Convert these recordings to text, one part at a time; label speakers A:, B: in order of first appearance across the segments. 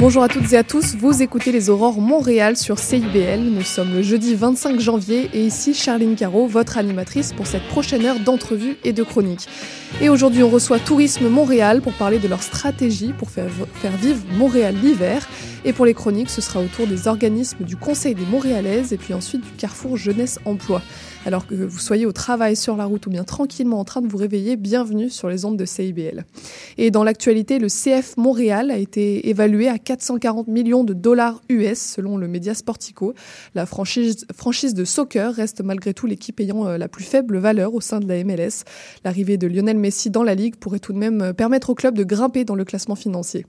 A: Bonjour à toutes et à tous, vous écoutez les Aurores Montréal sur CIBL. Nous sommes le jeudi 25 janvier et ici Charline Caro, votre animatrice pour cette prochaine heure d'entrevue et de chronique. Et aujourd'hui, on reçoit Tourisme Montréal pour parler de leur stratégie pour faire, faire vivre Montréal l'hiver. Et pour les chroniques, ce sera autour des organismes du Conseil des Montréalaises et puis ensuite du Carrefour Jeunesse Emploi. Alors que vous soyez au travail, sur la route ou bien tranquillement en train de vous réveiller, bienvenue sur les ondes de CIBL. Et dans l'actualité, le CF Montréal a été évalué à 440 millions de dollars US selon le média Sportico. La franchise, franchise de soccer reste malgré tout l'équipe ayant euh, la plus faible valeur au sein de la MLS. L'arrivée de Lionel Messi dans la ligue pourrait tout de même euh, permettre au club de grimper dans le classement financier.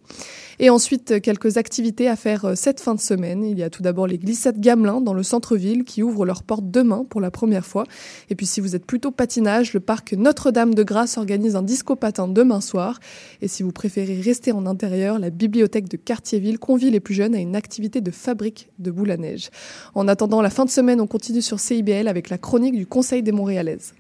A: Et ensuite, quelques activités à faire euh, cette fin de semaine. Il y a tout d'abord les glissades Gamelin dans le centre-ville qui ouvrent leurs portes demain pour la première fois. Et puis si vous êtes plutôt patinage, le parc Notre-Dame de Grâce organise un disco patin demain soir. Et si vous préférez rester en intérieur, la bibliothèque de Cartierville convie les plus jeunes à une activité de fabrique de boules à neige. En attendant la fin de semaine, on continue sur CIBL avec la chronique du Conseil des Montréalaises.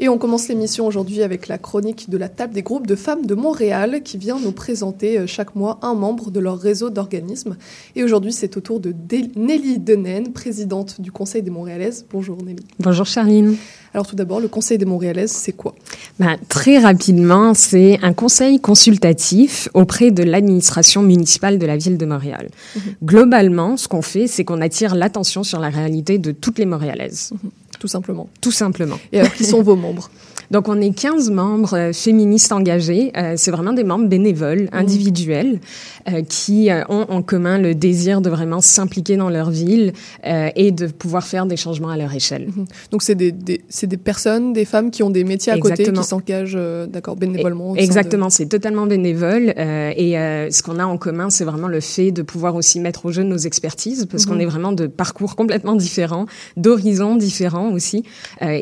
A: Et on commence l'émission aujourd'hui avec la chronique de la table des groupes de femmes de Montréal qui vient nous présenter euh, chaque mois un membre de leur réseau d'organismes. Et aujourd'hui, c'est au tour de Nelly Denen, présidente du Conseil des Montréalaises. Bonjour Nelly.
B: Bonjour Charline.
A: Alors tout d'abord, le Conseil des Montréalaises, c'est quoi?
B: Ben, Très rapidement, c'est un conseil consultatif auprès de l'administration municipale de la ville de Montréal. -hmm. Globalement, ce qu'on fait, c'est qu'on attire l'attention sur la réalité de toutes les Montréalaises.
A: -hmm. Tout simplement.
B: Tout simplement.
A: Et alors, qui sont vos membres?
B: Donc, on est 15 membres euh, féministes engagés. Euh, c'est vraiment des membres bénévoles, individuels, euh, qui ont en commun le désir de vraiment s'impliquer dans leur ville et de pouvoir faire des changements à leur échelle.
A: Mm -hmm. Donc, c'est des, des, des, personnes, des femmes qui ont des métiers à Exactement. côté, qui s'engagent, d'accord, bénévolement.
B: Exactement, de... c'est totalement bénévole. et ce qu'on a en commun, c'est vraiment le fait de pouvoir aussi mettre au jeu nos expertises, parce qu'on est vraiment de parcours complètement différents, d'horizons différents aussi.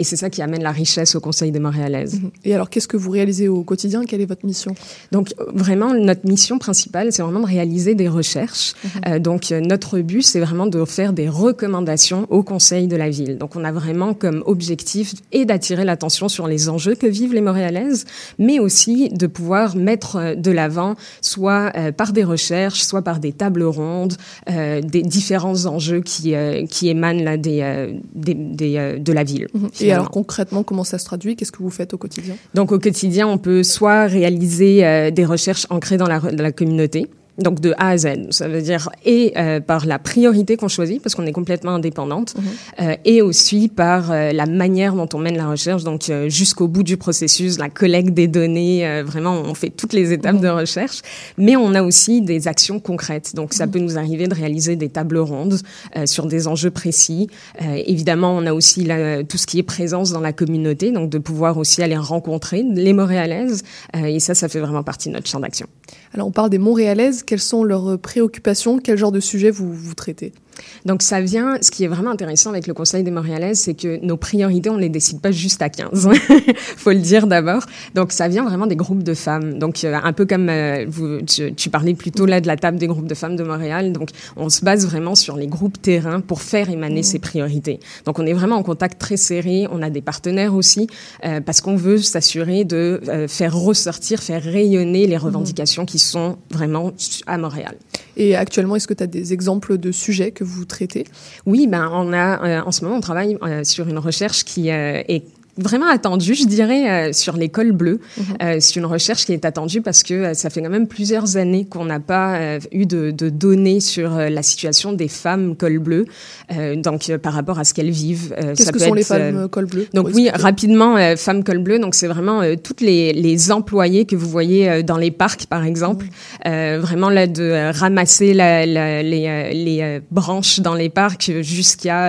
B: et c'est ça qui amène la richesse au Conseil des Montréal.
A: Et alors, qu'est-ce que vous réalisez au quotidien? Quelle est votre mission?
B: Donc, vraiment, notre mission principale, c'est vraiment de réaliser des recherches. -hmm. euh, donc, notre but, c'est vraiment de faire des recommandations au conseil de la ville. Donc, on a vraiment comme objectif et d'attirer l'attention sur les enjeux que vivent les Montréalaises, mais aussi de pouvoir mettre de l'avant, soit euh, par des recherches, soit par des tables rondes, euh, des différents enjeux qui, euh, qui émanent là, des, des, des de la ville.
A: -hmm. Et alors, concrètement, comment ça se traduit? Qu'est-ce que vous faites au quotidien?
B: Donc au quotidien, on peut soit réaliser euh, des recherches ancrées dans la, dans la communauté, donc de A à Z. Ça veut dire et euh, par la priorité qu'on choisit parce qu'on est complètement indépendante, -hmm. euh, et aussi par euh, la manière dont on mène la recherche, donc euh, jusqu'au bout du processus, la collecte des données. euh, vraiment, on fait toutes les étapes -hmm. de recherche, mais on a aussi des actions concrètes. Donc ça -hmm. peut nous arriver de réaliser des tables rondes euh, sur des enjeux précis. Euh, évidemment, on a aussi la, tout ce qui est présence dans la communauté, donc de pouvoir aussi aller rencontrer les Montréalaises. Euh, et ça, ça fait vraiment partie de notre champ d'action.
A: Alors on parle des Montréalaises quelles sont leurs préoccupations Quel genre de sujet vous, vous traitez?
B: Donc ça vient, ce qui est vraiment intéressant avec le Conseil des Montréalaises, c'est que nos priorités, on les décide pas juste à 15. faut le dire d'abord. Donc ça vient vraiment des groupes de femmes. Donc euh, un peu comme euh, vous, tu, tu, parlais plutôt là de la table des groupes de femmes de Montréal. Donc on se base vraiment sur les groupes terrain pour faire émaner mmh. ces priorités. Donc on est vraiment en contact très serré. On a des partenaires aussi euh, parce qu'on veut s'assurer de euh, faire ressortir, faire rayonner les revendications mmh. qui sont vraiment à Montréal.
A: Et actuellement, est-ce que tu as des exemples de sujets que vous traitez?
B: Oui, ben on a euh, en ce moment on travaille euh, sur une recherche qui euh, est vraiment attendu, je dirais, euh, sur l'école bleue. Mm -hmm. euh, c'est une recherche qui est attendue parce que euh, ça fait quand même plusieurs années qu'on n'a pas euh, eu de, de, données sur euh, la situation des femmes col bleu, donc par rapport à ce qu'elles vivent.
A: Qu'est-ce que sont être, les femmes col bleu?
B: Donc oui, rapidement, femmes col bleu, donc c'est vraiment toutes les, les employés que vous voyez dans les parcs, par exemple, mm -hmm. vraiment là de ramasser la, la, les, les branches dans les parcs jusqu'à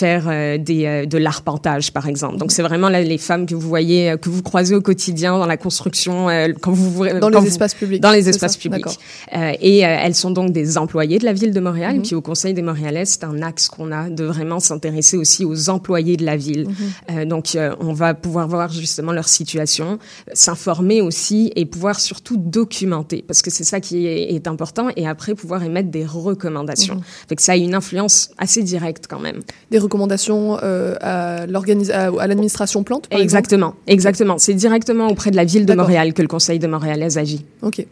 B: faire des, de l'arpentage, par exemple. Donc c'est vraiment les femmes que vous voyez, que vous croisez au quotidien dans la construction, quand vous
A: dans les espaces publics.
B: Dans les espaces publics. et elles sont donc des employés de la ville de Montréal. Mhm. Puis au Conseil des Montréalais, c'est un axe qu'on a de vraiment s'intéresser aussi aux employés de la ville. Mhm. donc on va pouvoir voir justement leur situation, s'informer aussi et pouvoir surtout documenter parce que c'est ça qui est, important et après pouvoir émettre des recommandations. Mmh. Fait que ça a une influence assez directe quand même.
A: Des recommandations euh, à l'administration plante par
B: Exactement, exemple exactement. C'est directement auprès de la ville de Montréal que le Conseil de Montréal agit.
A: Ok.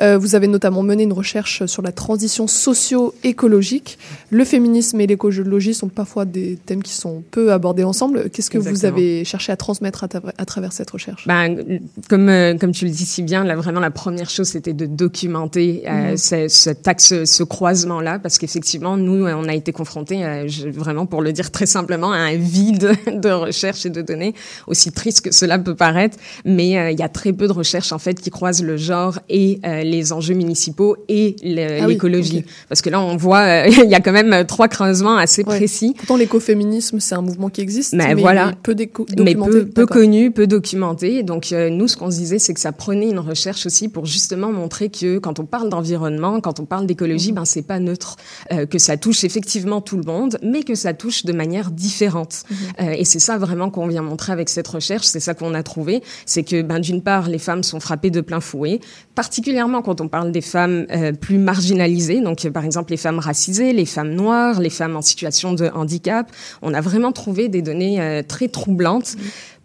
A: Euh, vous avez notamment mené une recherche sur la transition socio-écologique. Le féminisme et l'écologie sont parfois des thèmes qui sont peu abordés ensemble. Qu'est-ce que vous avez cherché à transmettre à, travers cette recherche?
B: Ben, comme, euh, comme tu le dis si bien, là, vraiment la première chose c'était de documenter euh, ce, ce, croisement-là, parce qu'effectivement, nous, on a été confrontés, euh, vraiment pour le dire très simplement, à un vide de recherche et de aussi triste que cela peut paraître, mais euh, il y a très peu de recherches en fait qui croisent le genre et les enjeux municipaux et ah l'écologie, parce que là, on voit, il y a quand même trois creusements assez précis.
A: Pourtant, l'écoféminisme, c'est un mouvement qui existe, mais, voilà, peu,
B: mais peu, peu connu, peu documenté. Donc, nous, ce qu'on se disait, c'est que ça prenait une recherche aussi pour justement montrer que quand on parle d'environnement, quand on parle d'écologie, mhm. ben c'est pas neutre, euh, que ça touche effectivement tout le monde, mais que ça touche de manière différente. Mhm. Euh, et c'est ça vraiment qu'on vient montrer avec cette recherche, c'est ça qu'on a trouvé, c'est que ben d'une part les femmes sont frappées de plein fouet, particulièrement quand on parle des femmes euh, plus marginalisées, donc par exemple les femmes racisées, les femmes noires, les femmes en situation de handicap. On a vraiment trouvé des données très troublantes.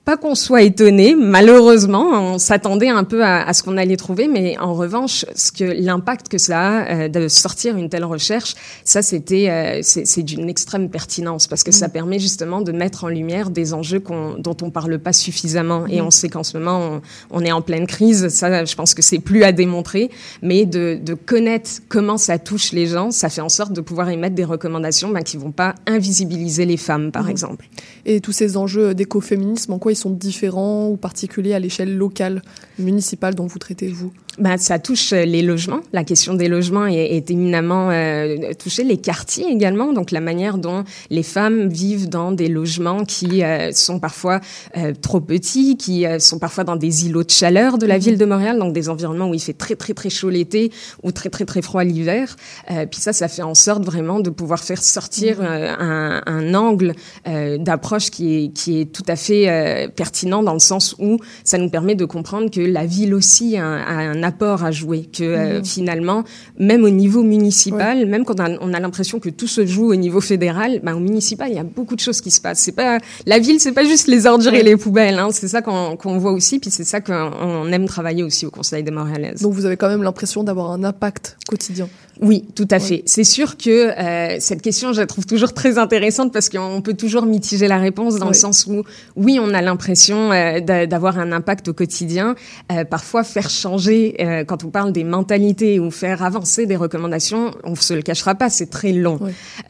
B: Pas qu'on soit étonné, malheureusement, on s'attendait un peu à, ce qu'on allait trouver, mais en revanche, ce que l'impact que ça a euh, de sortir une telle recherche, ça c'était euh, c'est d'une extrême pertinence parce que ça mm. permet justement de mettre en lumière des enjeux dont on parle pas suffisamment. Et mm. on sait qu'en ce moment on, est en pleine crise, ça je pense que c'est plus à démontrer, mais de, de, connaître comment ça touche les gens, ça fait en sorte de pouvoir émettre des recommandations ben, qui vont pas invisibiliser les femmes, par mm. exemple.
A: Et tous ces enjeux d'écoféminisme, en quoi sont différents ou particuliers à l'échelle locale, municipale dont vous traitez, vous
B: bah, ça touche euh, les logements. La question des logements est, éminemment euh, touchée. Les quartiers également, donc la manière dont les femmes vivent dans des logements qui euh, sont parfois euh, trop petits, qui sont parfois dans des îlots de chaleur de la mhm. ville de Montréal, donc des environnements où il fait très très très chaud l'été ou très très très froid l'hiver. puis ça, ça fait en sorte vraiment de pouvoir faire sortir mhm. un, un, angle d'approche qui est qui est tout à fait pertinent dans le sens où ça nous permet de comprendre que la ville aussi a, a un apport à jouer, que euh, mmh. finalement, même au niveau municipal, même quand on a, l'impression que tout se joue au niveau fédéral, ben, au municipal, il y a beaucoup de choses qui se passent. C'est pas la ville, c'est pas juste les ordures et les poubelles. Hein. C'est ça qu'on voit aussi, puis c'est ça qu'on aime travailler aussi au Conseil des Montréalaises.
A: Donc vous avez quand même l'impression d'avoir un impact quotidien.
B: Oui, tout à fait. C'est sûr que euh, cette question, je la trouve toujours très intéressante parce qu'on peut toujours mitiger la réponse dans le sens où, oui, on a l'impression euh, d'avoir un impact au quotidien. Euh, parfois, faire changer, euh, quand on parle des mentalités ou faire avancer des recommandations, on se le cachera pas, c'est très long.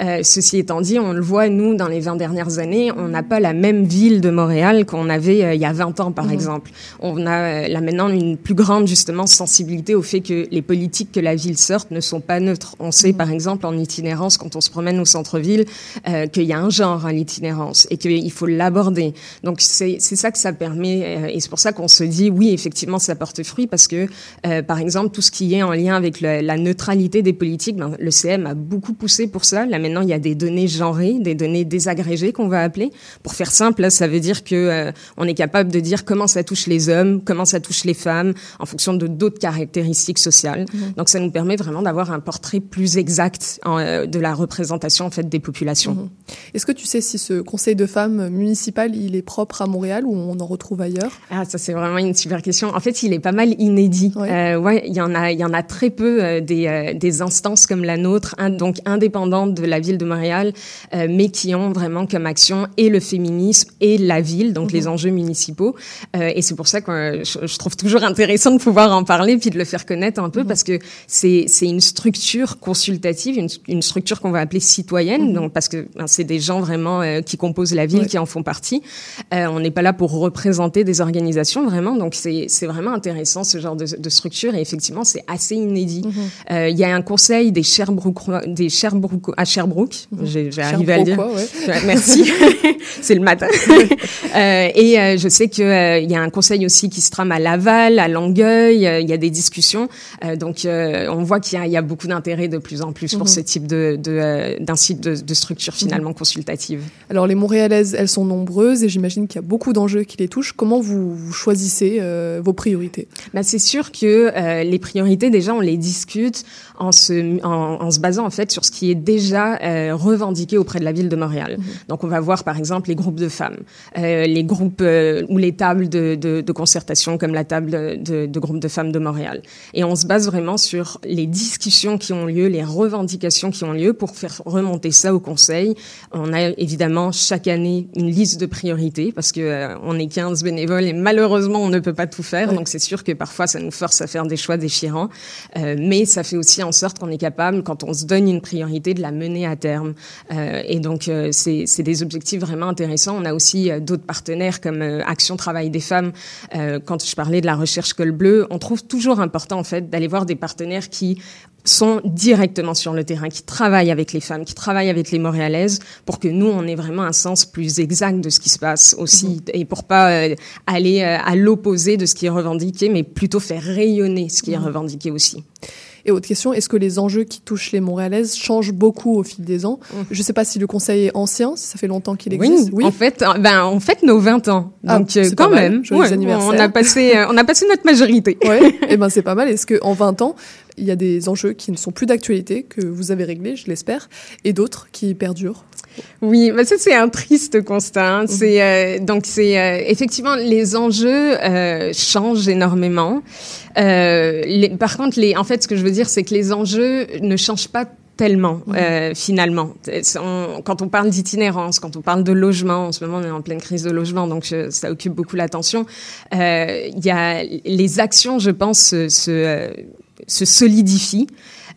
B: Euh, ceci étant dit, on le voit, nous, dans les 20 dernières années, on n'a pas la même ville de Montréal qu'on avait il y a 20 ans, par mhm. exemple. On a là maintenant une plus grande, justement, sensibilité au fait que les politiques que la ville sorte ne sont pas neutre. On sait, mhm. par exemple, en itinérance, quand on se promène au centre-ville, euh, qu'il y a un genre à l'itinérance et qu'il faut l'aborder. Donc, c'est ça que ça permet, euh, et c'est pour ça qu'on se dit, oui, effectivement, ça porte fruit, parce que, euh, par exemple, tout ce qui est en lien avec la neutralité des politiques, ben, le CM a beaucoup poussé pour ça. Là, maintenant, il y a des données genrées, des données désagrégées qu'on va appeler. Pour faire simple, là, ça veut dire que on est capable de dire comment ça touche les hommes, comment ça touche les femmes, en fonction de d'autres caractéristiques sociales. Mhm. Donc, ça nous permet vraiment d'avoir un portrait plus exact euh, de la représentation en fait des populations. Mhm.
A: Est-ce que tu sais si ce conseil de femmes municipal il est propre à Montréal ou on en retrouve ailleurs?
B: Ah ça c'est vraiment une super question. En fait il est pas mal inédit. Ouais, euh, il y en a il y en a très peu euh, des, des instances comme la nôtre donc indépendantes de la ville de Montréal mais qui ont vraiment comme action et le féminisme et la ville donc les mhm. enjeux municipaux et c'est pour ça que je, trouve toujours intéressant de pouvoir en parler puis de le faire connaître un peu mhm. parce que c'est c'est une structure structure consultative, une, une structure qu'on va appeler citoyenne, mhm. donc parce que ben, c'est des gens vraiment euh, qui composent la ville, qui en font partie. Euh, on n'est pas là pour représenter des organisations vraiment, donc c'est vraiment intéressant ce genre de, de structure et effectivement c'est assez inédit. Mhm. Euh, il y a un conseil des Sherbrooke, des Sherbrooke à Sherbrooke, mhm. j'ai arrivé à le dire. Ouais. Merci, c'est le matin. et je sais que il y a un conseil aussi qui se trame à Laval, à Longueuil. Il y a des discussions, donc on voit qu'il y, y, a beaucoup d'intérêt de plus en plus pour ce type de, d'un site de, de structure finalement consultative.
A: Alors les Montréalaises, elles sont nombreuses et j'imagine qu'il y a beaucoup d'enjeux qui les touchent. Comment vous, choisissez euh, vos priorités?
B: Bah, C'est sûr que euh, les priorités, déjà, on les discute en se, en, se basant en fait sur ce qui est déjà euh, revendiqué auprès de la ville de Montréal. Mhm. Donc on va voir par exemple les groupes de femmes, les groupes ou les tables de, de, de, concertation comme la table de, de groupes de femmes de Montréal. Et on se base vraiment sur les discussions qui ont lieu, les revendications qui ont lieu pour faire remonter ça au Conseil. On a évidemment chaque année une liste de priorités parce que euh, on est 15 bénévoles et malheureusement on ne peut pas tout faire. Donc c'est sûr que parfois ça nous force à faire des choix déchirants, euh, mais ça fait aussi en sorte qu'on est capable, quand on se donne une priorité, de la mener à terme. Euh, et donc c'est des objectifs vraiment intéressants. On a aussi d'autres partenaires comme Action Travail des femmes. quand je parlais de la recherche col bleu, on trouve toujours important en fait d'aller voir des partenaires qui sont directement sur le terrain, qui travaillent avec les femmes, qui travaillent avec les Montréalaises, pour que nous, on ait vraiment un sens plus exact de ce qui se passe aussi, mhm. et pour pas euh, aller euh, à l'opposé de ce qui est revendiqué, mais plutôt faire rayonner ce qui est mhm. revendiqué aussi.
A: Et autre question, est-ce que les enjeux qui touchent les Montréalaises changent beaucoup au fil des ans mhm. Je ne sais pas si le conseil est ancien, si ça fait longtemps qu'il existe.
B: Oui, en fait, euh, ben, en fait, nos 20 ans. Ah, Donc, quand même, on a passé, on a passé notre majorité.
A: Ouais, et eh ben c'est pas mal. Est-ce que en 20 ans, il y a des enjeux qui ne sont plus d'actualité, que vous avez réglés, je l'espère, et d'autres qui perdurent?
B: Oui, bah ça c'est un triste constat. Hein. Mhm. C'est euh, donc c'est euh, effectivement les enjeux euh, changent énormément. Les, par contre, les, en fait, ce que je veux dire, c'est que les enjeux ne changent pas tellement mhm. finalement. quand on parle d'itinérance, quand on parle de logement, en ce moment on est en pleine crise de logement, donc ça occupe beaucoup l'attention. Il y a les actions, je pense, se se solidifie.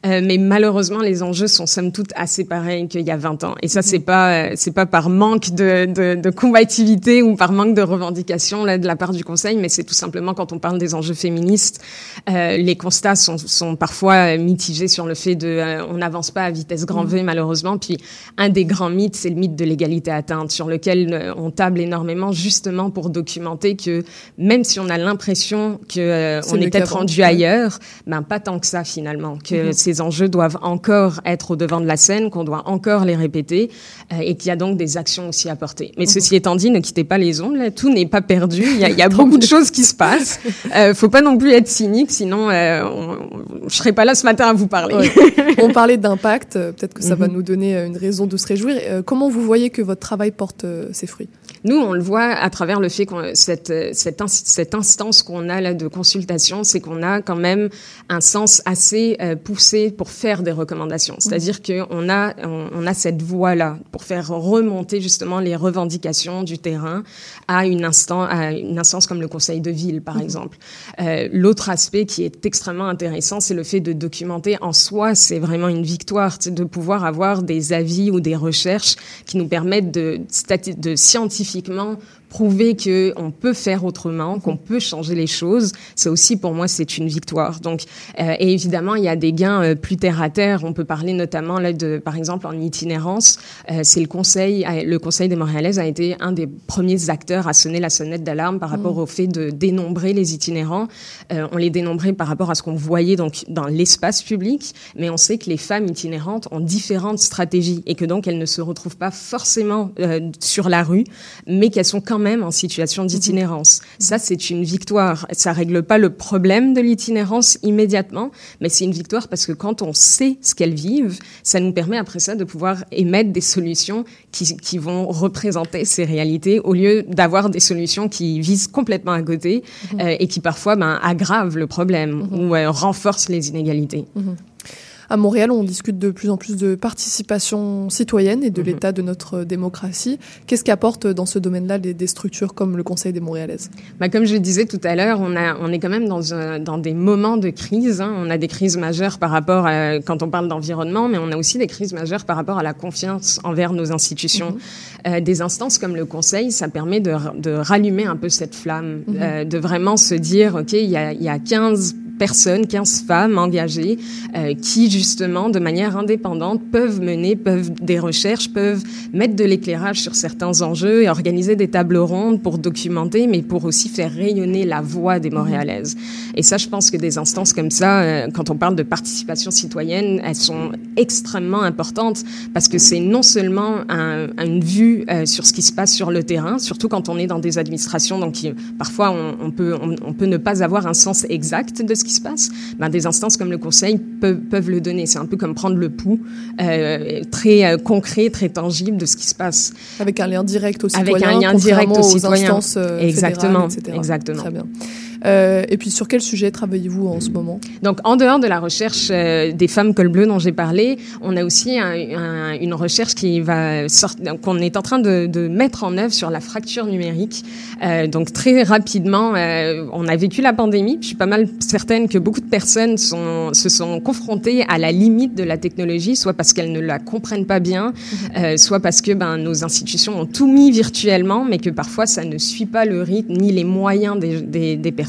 B: Euh, mais malheureusement, les enjeux sont somme toute assez pareils qu'il y a 20 ans. Et ça, c'est pas euh, c'est pas par manque de, de, de, combativité ou par manque de revendication là de la part du Conseil, mais c'est tout simplement quand on parle des enjeux féministes, euh, les constats sont, sont parfois mitigés sur le fait de euh, on n'avance pas à vitesse grand V malheureusement. Puis un des grands mythes, c'est le mythe de l'égalité atteinte, sur lequel on table énormément justement pour documenter que même si on a l'impression que on est peut-être rendu ailleurs, ben pas tant que ça finalement, que mm-hmm ces enjeux doivent encore être au devant de la scène, qu'on doit encore les répéter, euh, et qu'il y a donc des actions aussi à porter. Mais mhm. ceci étant dit, ne quittez pas les ondes, tout n'est pas perdu, il y a, il y a beaucoup de choses qui se passent. Euh, faut pas non plus être cynique, sinon euh, on, je serais pas là ce matin à vous parler.
A: on parlait d'impact, euh, peut-être que ça va mhm. nous donner une raison de se réjouir. comment vous voyez que votre travail porte ses fruits?
B: Nous, on le voit à travers le fait que cette, cette, cette instance qu'on a là de consultation, c'est qu'on a quand même un sens assez euh, pour faire des recommandations. C'est-à-dire qu'on a, on, a cette voie-là pour faire remonter justement les revendications du terrain à une, instant, à une instance comme le conseil de ville, par exemple. Euh, L'autre aspect qui est extrêmement intéressant, c'est le fait de documenter en soi, c'est vraiment une victoire, de pouvoir avoir des avis ou des recherches qui nous permettent de, de scientifiquement prouver que on peut faire autrement, qu'on peut changer les choses, ça aussi pour moi c'est une victoire. Donc euh, et évidemment il y a des gains euh, plus terre à terre. On peut parler notamment là de par exemple en itinérance, euh, c'est le conseil le conseil des Montréalaises a été un des premiers acteurs à sonner la sonnette d'alarme par rapport mmh. au fait de dénombrer les itinérants. on les dénombrait par rapport à ce qu'on voyait donc dans l'espace public, mais on sait que les femmes itinérantes ont différentes stratégies et que donc elles ne se retrouvent pas forcément sur la rue, mais qu'elles sont quand même en situation mhm. d'itinérance. Ça, c'est une victoire. Ça règle pas le problème de l'itinérance immédiatement, mais c'est une victoire parce que quand on sait ce qu'elles vivent, ça nous permet après ça de pouvoir émettre des solutions qui, qui vont représenter ces réalités au lieu d'avoir des solutions qui visent complètement à côté mhm. euh, et qui parfois ben, aggravent le problème mhm. ou euh, renforcent les inégalités.
A: À Montréal, on discute de plus en plus de participation citoyenne et de mhm. l'état de notre démocratie. Qu'est-ce qu'apportent dans ce domaine-là des, structures comme le Conseil des Montréalaises?
B: Bah, Comme je le disais tout à l'heure, on, on est quand même dans, dans des moments de crise. Hein. On a des crises majeures par rapport à, quand on parle d'environnement, mais on a aussi des crises majeures par rapport à la confiance envers nos institutions. Mhm. Euh, des instances comme le Conseil, ça permet de, de rallumer un peu cette flamme, mhm. euh, de vraiment se dire, OK, il y a, il y a 15 personnes, 15 femmes engagées euh, qui, justement, de manière indépendante, peuvent mener peuvent des recherches, peuvent mettre de l'éclairage sur certains enjeux et organiser des tables rondes pour documenter, mais pour aussi faire rayonner la voix des Montréalaises. Et ça, je pense que des instances comme ça, euh, quand on parle de participation citoyenne, elles sont extrêmement importantes parce que c'est non seulement un, une vue euh, sur ce qui se passe sur le terrain, surtout quand on est dans des administrations, donc parfois on, peut ne pas avoir un sens exact de ce qui se passe, ben, des instances comme le Conseil peuvent, peuvent le donner. C'est un peu comme prendre le pouls euh, très euh, concret, très tangible de ce qui se passe.
A: Avec un lien direct aux
B: citoyens. Avec un lien direct aux, citoyens.
A: Instances, euh,
B: Exactement.
A: etc.
B: Exactement.
A: Très bien. Euh, et puis sur quel sujet travaillez-vous en ce moment?
B: Donc en dehors de la recherche euh, des femmes col bleu dont j'ai parlé, on a aussi un, un, une recherche qui va sortir, qu'on est en train de, de, mettre en œuvre sur la fracture numérique. Euh, donc très rapidement, on a vécu la pandémie. Je suis pas mal certaine que beaucoup de personnes sont, se sont confrontées à la limite de la technologie, soit parce qu'elles ne la comprennent pas bien, mhm. soit parce que ben, nos institutions ont tout mis virtuellement, mais que parfois ça ne suit pas le rythme ni les moyens des, des, des personnes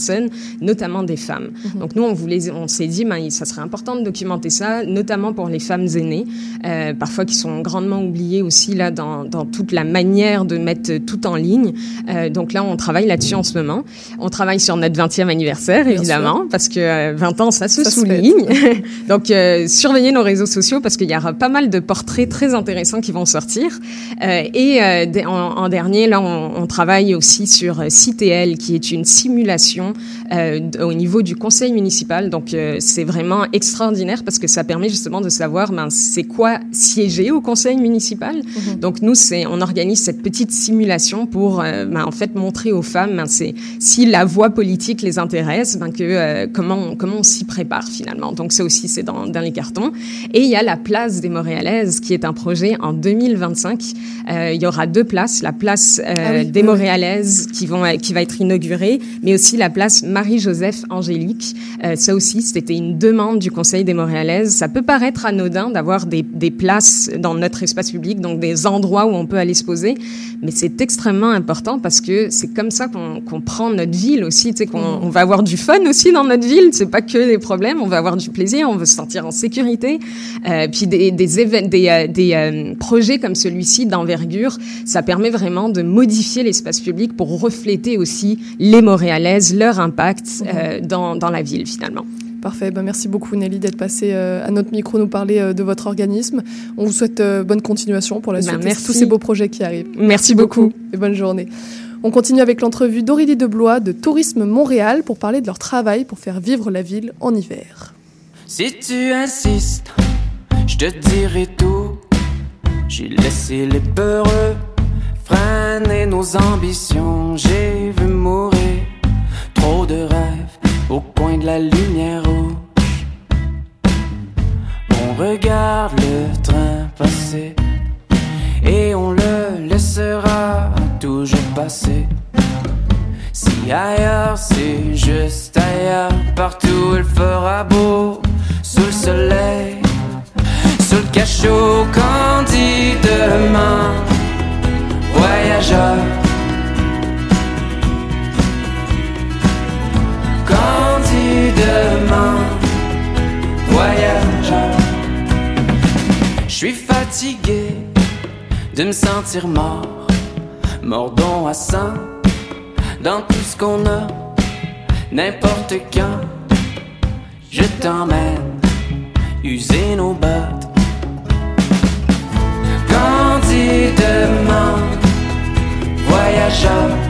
B: notamment des femmes. Mhm. Donc nous, on, voulait, on s'est dit, ben, ça serait important de documenter ça, notamment pour les femmes aînées, euh, parfois qui sont grandement oubliées aussi là dans, dans, toute la manière de mettre tout en ligne. Euh, donc là, on travaille là-dessus en ce moment. On travaille sur notre 20e anniversaire, évidemment, parce que 20 euh, ans, ça se souligne. donc euh, surveillez nos réseaux sociaux parce qu'il y aura pas mal de portraits très intéressants qui vont sortir. Et en, en, dernier, là, on, on travaille aussi sur CTL, qui est une simulation euh, au niveau du conseil municipal. Donc euh, c'est vraiment extraordinaire parce que ça permet justement de savoir ben, c'est quoi siéger au conseil municipal. Mhm. Donc nous, c'est on organise cette petite simulation pour euh, ben, en fait montrer aux femmes ben, c'est si la voie politique les intéresse, ben, que comment on, comment on s'y prépare finalement. Donc ça aussi c'est dans, dans les cartons. Et il y a la place des Montréalaises qui est un projet en 2025. il y aura deux places, la place ah des Montréalaises qui vont qui va être inaugurée, mais aussi la place place Marie-Joseph Angélique. Euh, ça aussi, c'était une demande du Conseil des Montréalaises. Ça peut paraître anodin d'avoir des, des, places dans notre espace public, donc des endroits où on peut aller se poser, mais c'est extrêmement important parce que c'est comme ça qu'on qu prend notre ville aussi, tu sais, qu'on mm. on va avoir du fun aussi dans notre ville. C'est pas que des problèmes, on va avoir du plaisir, on veut se sentir en sécurité. Euh, puis des, des, des, euh, des euh, projets comme celui-ci d'envergure, ça permet vraiment de modifier l'espace public pour refléter aussi les Montréalaises, leur impact euh, dans, dans, la ville finalement.
A: Parfait. Ben, merci beaucoup Nelly d'être passée euh, à notre micro nous parler euh, de votre organisme. On vous souhaite bonne continuation pour la ben, suite
B: merci.
A: tous ces beaux projets qui arrivent.
B: Merci, beaucoup.
A: et bonne journée. On continue avec l'entrevue d'Aurélie Deblois de Tourisme Montréal pour parler de leur travail pour faire vivre la ville en hiver.
C: Si tu insistes, je te dirai tout. J'ai laissé les peureux freiner nos ambitions. J'ai vu mourir trop de rêves au coin de la lumière rouge. On regarde le train passer et on le laissera toujours passer. Si ailleurs c'est juste ailleurs, partout il fera beau, sous le soleil, sous le cachot dit demain, voyageur. Demain, voyageur. Je suis fatigué de me sentir mort, mordons à sein dans tout ce qu'on a, n'importe quand. Je t'emmène user nos bottes. demain, voyageur.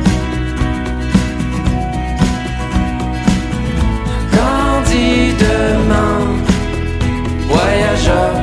C: Voyageur.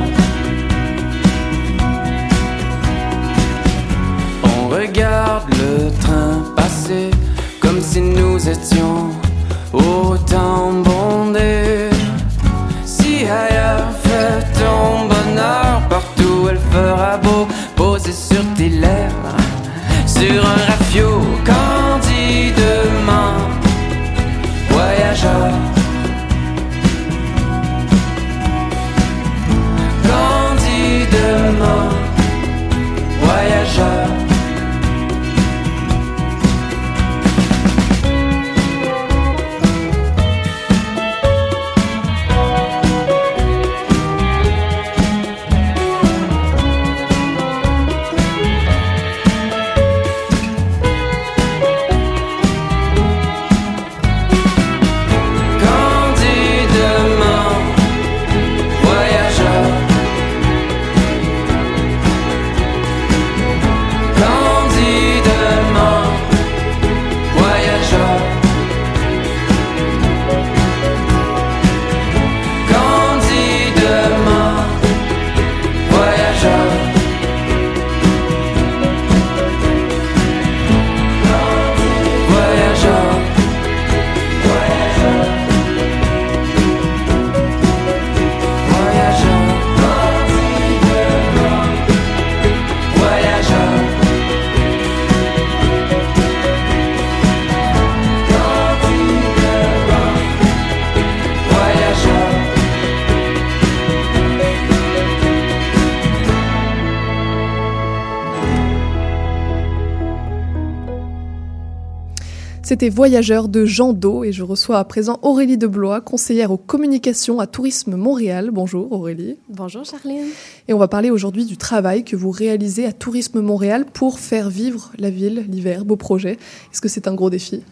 A: C'était Voyageurs de Jean Do et je reçois à présent Aurélie Deblois, conseillère aux communications à Tourisme Montréal. Bonjour Aurélie.
D: Bonjour Charline.
A: Et on va parler aujourd'hui du travail que vous réalisez à Tourisme Montréal pour faire vivre la ville l'hiver. Beau projet. Est-ce que c'est un gros défi?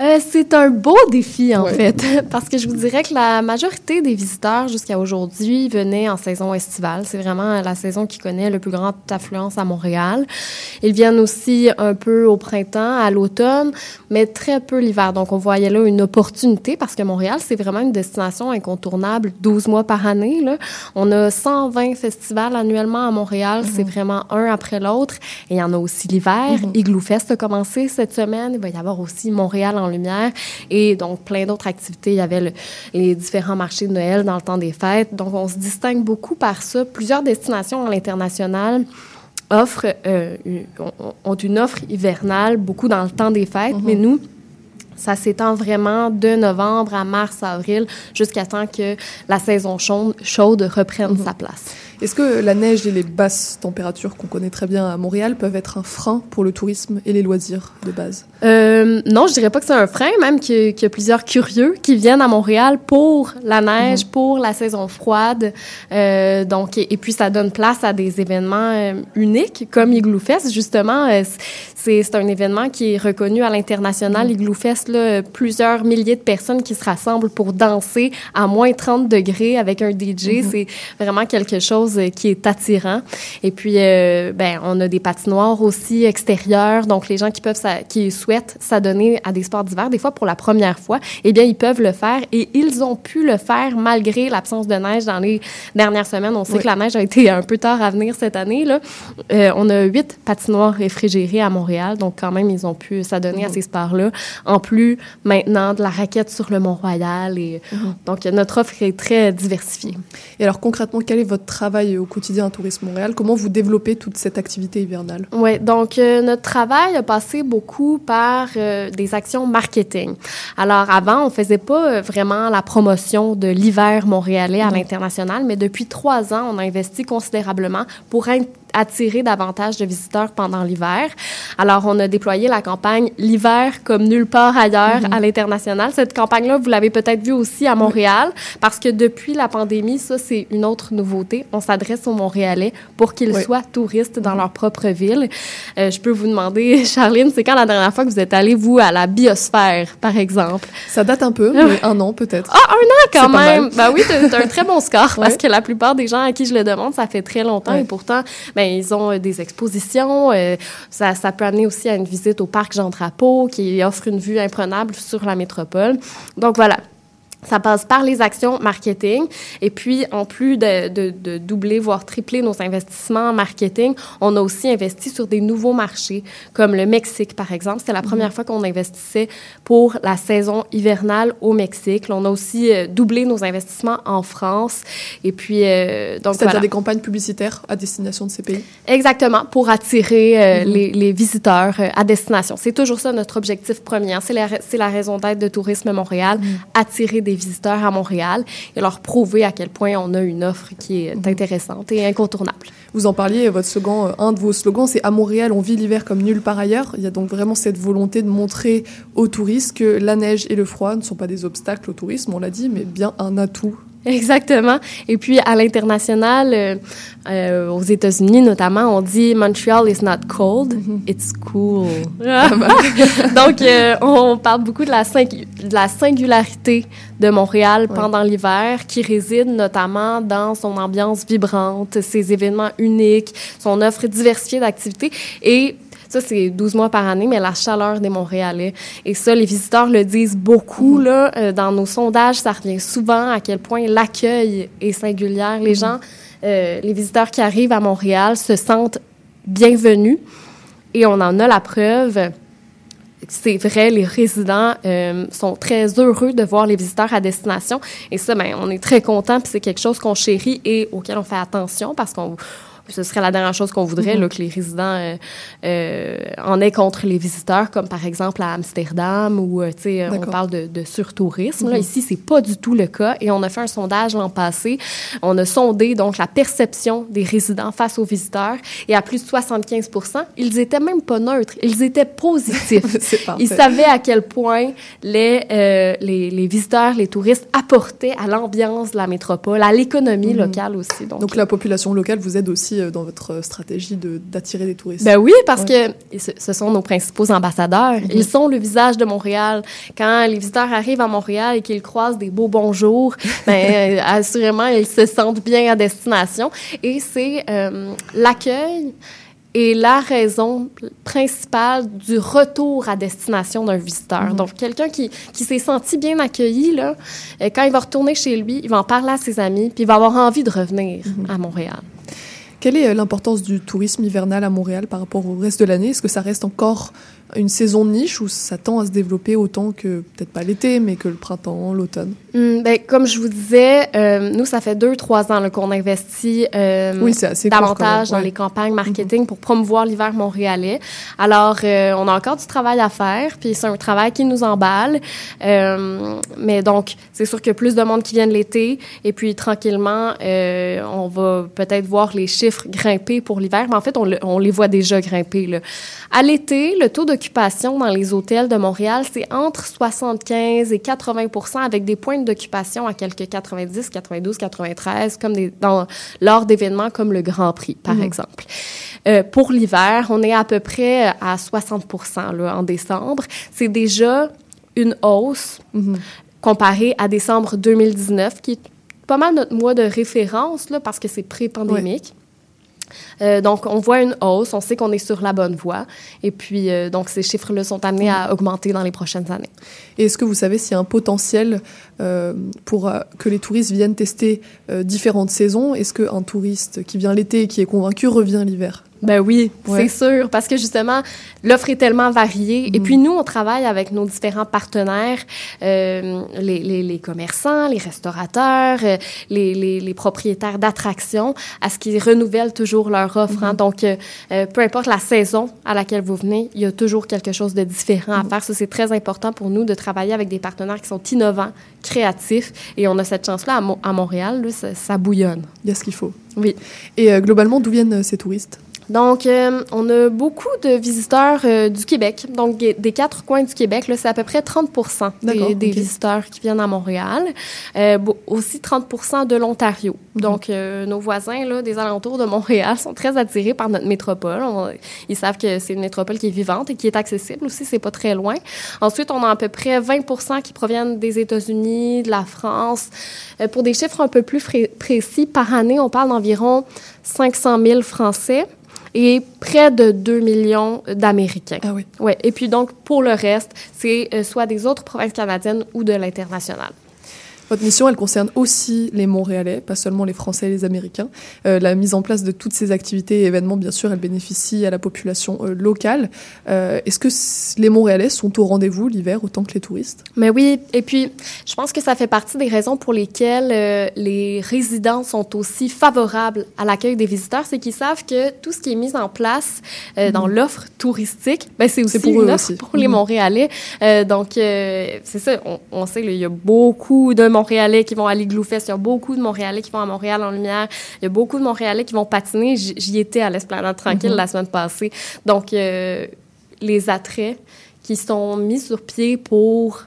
D: Euh, c'est un beau défi, en fait, parce que je vous dirais que la majorité des visiteurs jusqu'à aujourd'hui venaient en saison estivale. C'est vraiment la saison qui connaît le plus grand affluence à Montréal. Ils viennent aussi un peu au printemps, à l'automne, mais très peu l'hiver. Donc, on voyait là une opportunité parce que Montréal, c'est vraiment une destination incontournable 12 mois par année. Là. On a 120 festivals annuellement à Montréal. C'est mhm. vraiment un après l'autre. Et il y en a aussi l'hiver. Mm Igloo Fest a commencé cette semaine. Il va y avoir aussi Montréal en lumière et donc plein d'autres activités. Il y avait les différents marchés de Noël dans le temps des fêtes. Donc, on se distingue beaucoup par ça. Plusieurs destinations à l'international offrent, euh, ont une offre hivernale, beaucoup dans le temps des fêtes, mm-hmm. mais nous, ça s'étend vraiment de novembre à mars, avril, jusqu'à temps que la saison chaude, reprenne mm-hmm. sa place.
A: Est-ce que la neige et les basses températures qu'on connaît très bien à Montréal peuvent être un frein pour le tourisme et les loisirs de base?
D: Euh, non, je dirais pas que c'est un frein, même qu'il y, a plusieurs curieux qui viennent à Montréal pour la neige, mhm. pour la saison froide. Euh, donc, et, puis ça donne place à des événements euh, uniques comme Igloo Fest. Justement, euh, c'est un événement qui est reconnu à l'international. Mm Igloo Fest, là, plusieurs milliers de personnes qui se rassemblent pour danser à moins 30 degrés avec un DJ. Mhm. C'est vraiment quelque chose euh, qui est attirant. Et puis, euh, ben, on a des patinoires aussi extérieures. Donc, les gens qui peuvent, qui souhaitent s'adonner à des sports d'hiver, des fois pour la première fois, eh bien, ils peuvent le faire et ils ont pu le faire malgré l'absence de neige dans les dernières semaines. On sait que la neige a été un peu tard à venir cette année. Là. Euh, on a huit patinoires réfrigérées à Montréal. Donc, quand même, ils ont pu s'adonner à mhm. ces sports-là. En plus, maintenant, de la raquette sur le Mont-Royal. Et, mhm. Donc, notre offre est très diversifiée.
A: Et alors, concrètement, quel est votre travail au quotidien à Tourisme Montréal. Comment vous développez toute cette activité hivernale?
D: Oui, donc euh, notre travail a passé beaucoup par euh, des actions marketing. Alors avant, on faisait pas euh, vraiment la promotion de l'hiver montréalais à l'international, mais depuis trois ans, on a investi considérablement pour attirer davantage de visiteurs pendant l'hiver. Alors, on a déployé la campagne L'hiver comme nulle part ailleurs mm-hmm. à l'international. Cette campagne-là, vous l'avez peut-être vue aussi à Montréal, parce que depuis la pandémie, ça, c'est une autre nouveauté. On s'adresse aux Montréalais pour qu'ils soient touristes dans leur propre ville. Euh, je peux vous demander, Charline, c'est quand la dernière fois que vous êtes allée, vous, à la biosphère, par exemple?
A: Ça date un peu, mais un an peut-être.
D: Ah, un an quand même! Ben oui, t'as un très bon score, parce que la plupart des gens à qui je le demande, ça fait très longtemps, et pourtant, ben, ils ont euh, des expositions. Euh, ça, ça, peut amener aussi à une visite au parc Jean Drapeau, qui offre une vue imprenable sur la métropole. Donc voilà, ça passe par les actions marketing. Et puis, en plus de, de, de, doubler, voire tripler nos investissements en marketing, on a aussi investi sur des nouveaux marchés, comme le Mexique, par exemple. C'était la première mhm. fois qu'on investissait pour la saison hivernale au Mexique. on a aussi euh, doublé nos investissements en France. Et puis,
A: euh, donc C'est-à-dire des campagnes publicitaires à destination de ces pays?
D: Exactement, pour attirer euh, mhm. les, les, visiteurs à destination. C'est toujours ça notre objectif premier. C'est la, la raison d'être de Tourisme Montréal, mhm. attirer des visiteurs à Montréal et leur prouver à quel point on a une offre qui est intéressante et incontournable.
A: Vous en parliez, votre slogan, euh, un de vos slogans, c'est à Montréal, on vit l'hiver comme nulle part ailleurs. Il y a donc vraiment cette volonté de montrer aux touristes que la neige et le froid ne sont pas des obstacles au tourisme, on l'a dit, mais bien un atout
D: Exactement. Et puis à l'international, euh, euh, aux États-Unis notamment, on dit Montreal is not cold, mm-hmm. it's cool. Donc euh, on parle beaucoup de la, de la singularité de Montréal pendant l'hiver, qui réside notamment dans son ambiance vibrante, ses événements uniques, son offre diversifiée d'activités et ça, c'est 12 mois par année, mais la chaleur des Montréalais. Et ça, les visiteurs le disent beaucoup, mm-hmm. là. Euh, dans nos sondages, ça revient souvent à quel point l'accueil est singulier. Les mm-hmm. gens, euh, les visiteurs qui arrivent à Montréal se sentent bienvenus. Et on en a la preuve c'est vrai, les résidents euh, sont très heureux de voir les visiteurs à destination. Et ça, ben, on est très content, puis c'est quelque chose qu'on chérit et auquel on fait attention parce qu'on ce serait la dernière chose qu'on voudrait,
A: Mhm.
D: là, que les résidents euh, euh, en aient contre les visiteurs, comme par exemple à Amsterdam, où euh, on parle de, de surtourisme. Là,
A: Mhm.
D: ici, c'est pas du tout le cas. Et on a fait un sondage l'an passé. On a sondé donc la perception des résidents face aux visiteurs. Et à plus de 75% ils étaient même pas neutres, ils étaient positifs. Ils savaient à quel point les, euh, les, les visiteurs, les touristes apportaient à l'ambiance de la métropole, à l'économie
A: Mhm.
D: locale aussi. Donc,
A: Donc la population locale vous aide aussi euh, dans votre euh, stratégie de- d'attirer des touristes?
D: ben oui, parce que ce, ce sont nos principaux ambassadeurs.
A: Mhm.
D: Ils sont le visage de Montréal. Quand les visiteurs arrivent à Montréal et qu'ils croisent des beaux bonjours, ben, euh, assurément, ils se sentent bien à destination. Et c'est euh, l'accueil et la raison principale du retour à destination d'un visiteur.
A: Mhm.
D: Donc, quelqu'un qui, qui s'est senti bien accueilli, là, quand il va retourner chez lui, il va en parler à ses amis, puis il va avoir envie de revenir
A: Mhm.
D: à Montréal.
A: Quelle est euh, l'importance du tourisme hivernal à Montréal par rapport au reste de l'année? Est-ce que ça reste encore une saison de niche ou ça tend à se développer autant que, peut-être pas l'été, mais que le printemps, l'automne
D: Hum, ben, comme je vous disais, euh, nous, ça fait deux, trois ans qu'on investit euh,
A: Oui, court
D: davantage dans les campagnes marketing pour promouvoir l'hiver montréalais. Alors, euh, on a encore du travail à faire, puis c'est un travail qui nous emballe. Mais donc, c'est sûr qu'il y a plus de monde qui viennent l'été, et puis tranquillement, on va peut-être voir les chiffres grimper pour l'hiver, mais en fait, on, le- on les voit déjà grimper. Là. À l'été, le taux d'occupation dans les hôtels de Montréal, c'est entre 75 et 80 avec des points d'occupation à quelques 90, 92, 93, comme des, dans, lors d'événements comme le Grand Prix, par
A: Mhm.
D: exemple. Euh, pour l'hiver, on est à peu près à 60 là, en décembre. C'est déjà une hausse
A: Mhm.
D: comparée à décembre 2019, qui est pas mal notre mois de référence, là, parce que c'est pré-pandémique. Euh, donc, on voit une hausse, on sait qu'on est sur la bonne voie. Et puis, euh, donc, ces chiffres-là sont amenés à augmenter dans les prochaines années.
A: Et est-ce que vous savez s'il y a un potentiel euh, pour que les touristes viennent tester différentes saisons? Est-ce qu'un touriste qui vient l'été et qui est convaincu revient l'hiver?
D: Ben oui,
A: Ouais.
D: c'est sûr, parce que justement, l'offre est tellement variée. Et
A: Mhm.
D: puis nous, on travaille avec nos différents partenaires, euh, les, les, les commerçants, les restaurateurs, euh, les, les, les propriétaires d'attractions, à ce qu'ils renouvellent toujours leur offre. hein. Donc, euh, euh, peu importe la saison à laquelle vous venez, il y a toujours quelque chose de différent à faire. Ça, c'est très important pour nous de travailler avec des partenaires qui sont innovants, créatifs. Et on a cette chance-là à, Mo- à Montréal, là, ça, ça bouillonne.
A: Il y a ce qu'il faut.
D: Oui.
A: Et euh, globalement, d'où viennent euh, ces touristes?
D: Donc, euh, on a beaucoup de visiteurs euh, du Québec. Donc, des quatre coins du Québec, là, c'est à peu près 30 des, des visiteurs qui viennent à Montréal. Euh, aussi 30 de l'Ontario.
A: Mhm.
D: Donc, euh, nos voisins là, des alentours de Montréal sont très attirés par notre métropole. On- ils savent que c'est une métropole qui est vivante et qui est accessible aussi. C'est pas très loin. Ensuite, on a à peu près 20% qui proviennent des États-Unis, de la France. Euh, pour des chiffres un peu plus précis, par année, on parle d'environ 500 000 Français et près de 2 millions d'Américains.
A: Ah oui.
D: Ouais. Et puis donc, pour le reste, c'est euh, soit des autres provinces canadiennes ou de l'international.
A: Votre mission, elle concerne aussi les Montréalais, pas seulement les Français et les Américains. Euh, la mise en place de toutes ces activités et événements, bien sûr, elle bénéficie à la population euh, locale. Euh, Est-ce que les Montréalais sont au rendez-vous l'hiver autant que les touristes?
D: Mais oui, et puis je pense que ça fait partie des raisons pour lesquelles les résidents sont aussi favorables à l'accueil des visiteurs, c'est qu'ils savent que tout ce qui est mis en place dans l'offre touristique, ben, c'est aussi
A: pour
D: une
A: eux
D: offre
A: aussi.
D: pour les
A: Mhm.
D: Montréalais. Donc, c'est ça, on, on sait, là, il y a beaucoup de Montréalais qui vont à l'Igloo Fest, il y a beaucoup de Montréalais qui vont à Montréal en lumière, il y a beaucoup de Montréalais qui vont patiner. J'y étais à l'Esplanade Tranquille
A: Mhm.
D: la semaine passée. Donc, euh, les attraits qui sont mis sur pied pour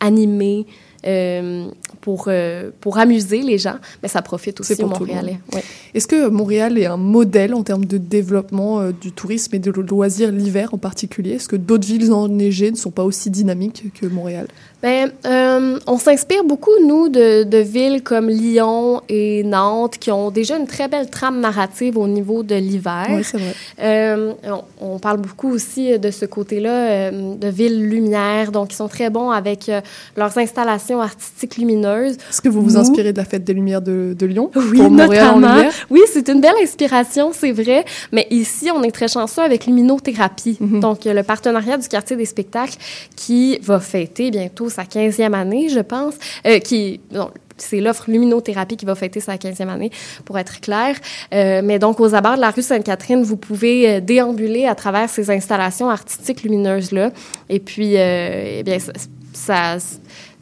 D: animer, euh, pour, euh, pour amuser les gens, mais ça profite aussi aux Montréalais. Ouais.
A: Est-ce que Montréal est un modèle en termes de développement euh, du tourisme et de loisirs l'hiver en particulier? Est-ce que d'autres villes enneigées ne sont pas aussi dynamiques que Montréal?
D: Euh, on s'inspire beaucoup, nous, de, de villes comme Lyon et Nantes qui ont déjà une très belle trame narrative au niveau de l'hiver.
A: Oui, c'est vrai.
D: Euh, on, on parle beaucoup aussi de ce côté-là euh, de villes lumières, donc ils sont très bons avec leurs installations artistiques lumineuses.
A: Est-ce que vous vous inspirez de la fête des Lumières de, de Lyon?
D: Oui,
A: pour
D: notamment. Oui, c'est une belle inspiration, c'est vrai. Mais ici, on est très chanceux avec Luminothérapie.
A: Mhm.
D: Donc, euh, le partenariat du quartier des spectacles qui va fêter bientôt sa 15e année, je pense. Euh, qui, non, c'est l'offre luminothérapie qui va fêter sa 15e année, pour être clair. Euh, mais donc, aux abords de la rue Sainte-Catherine, vous pouvez déambuler à travers ces installations artistiques lumineuses-là. Et puis, euh, eh bien, ça, ça,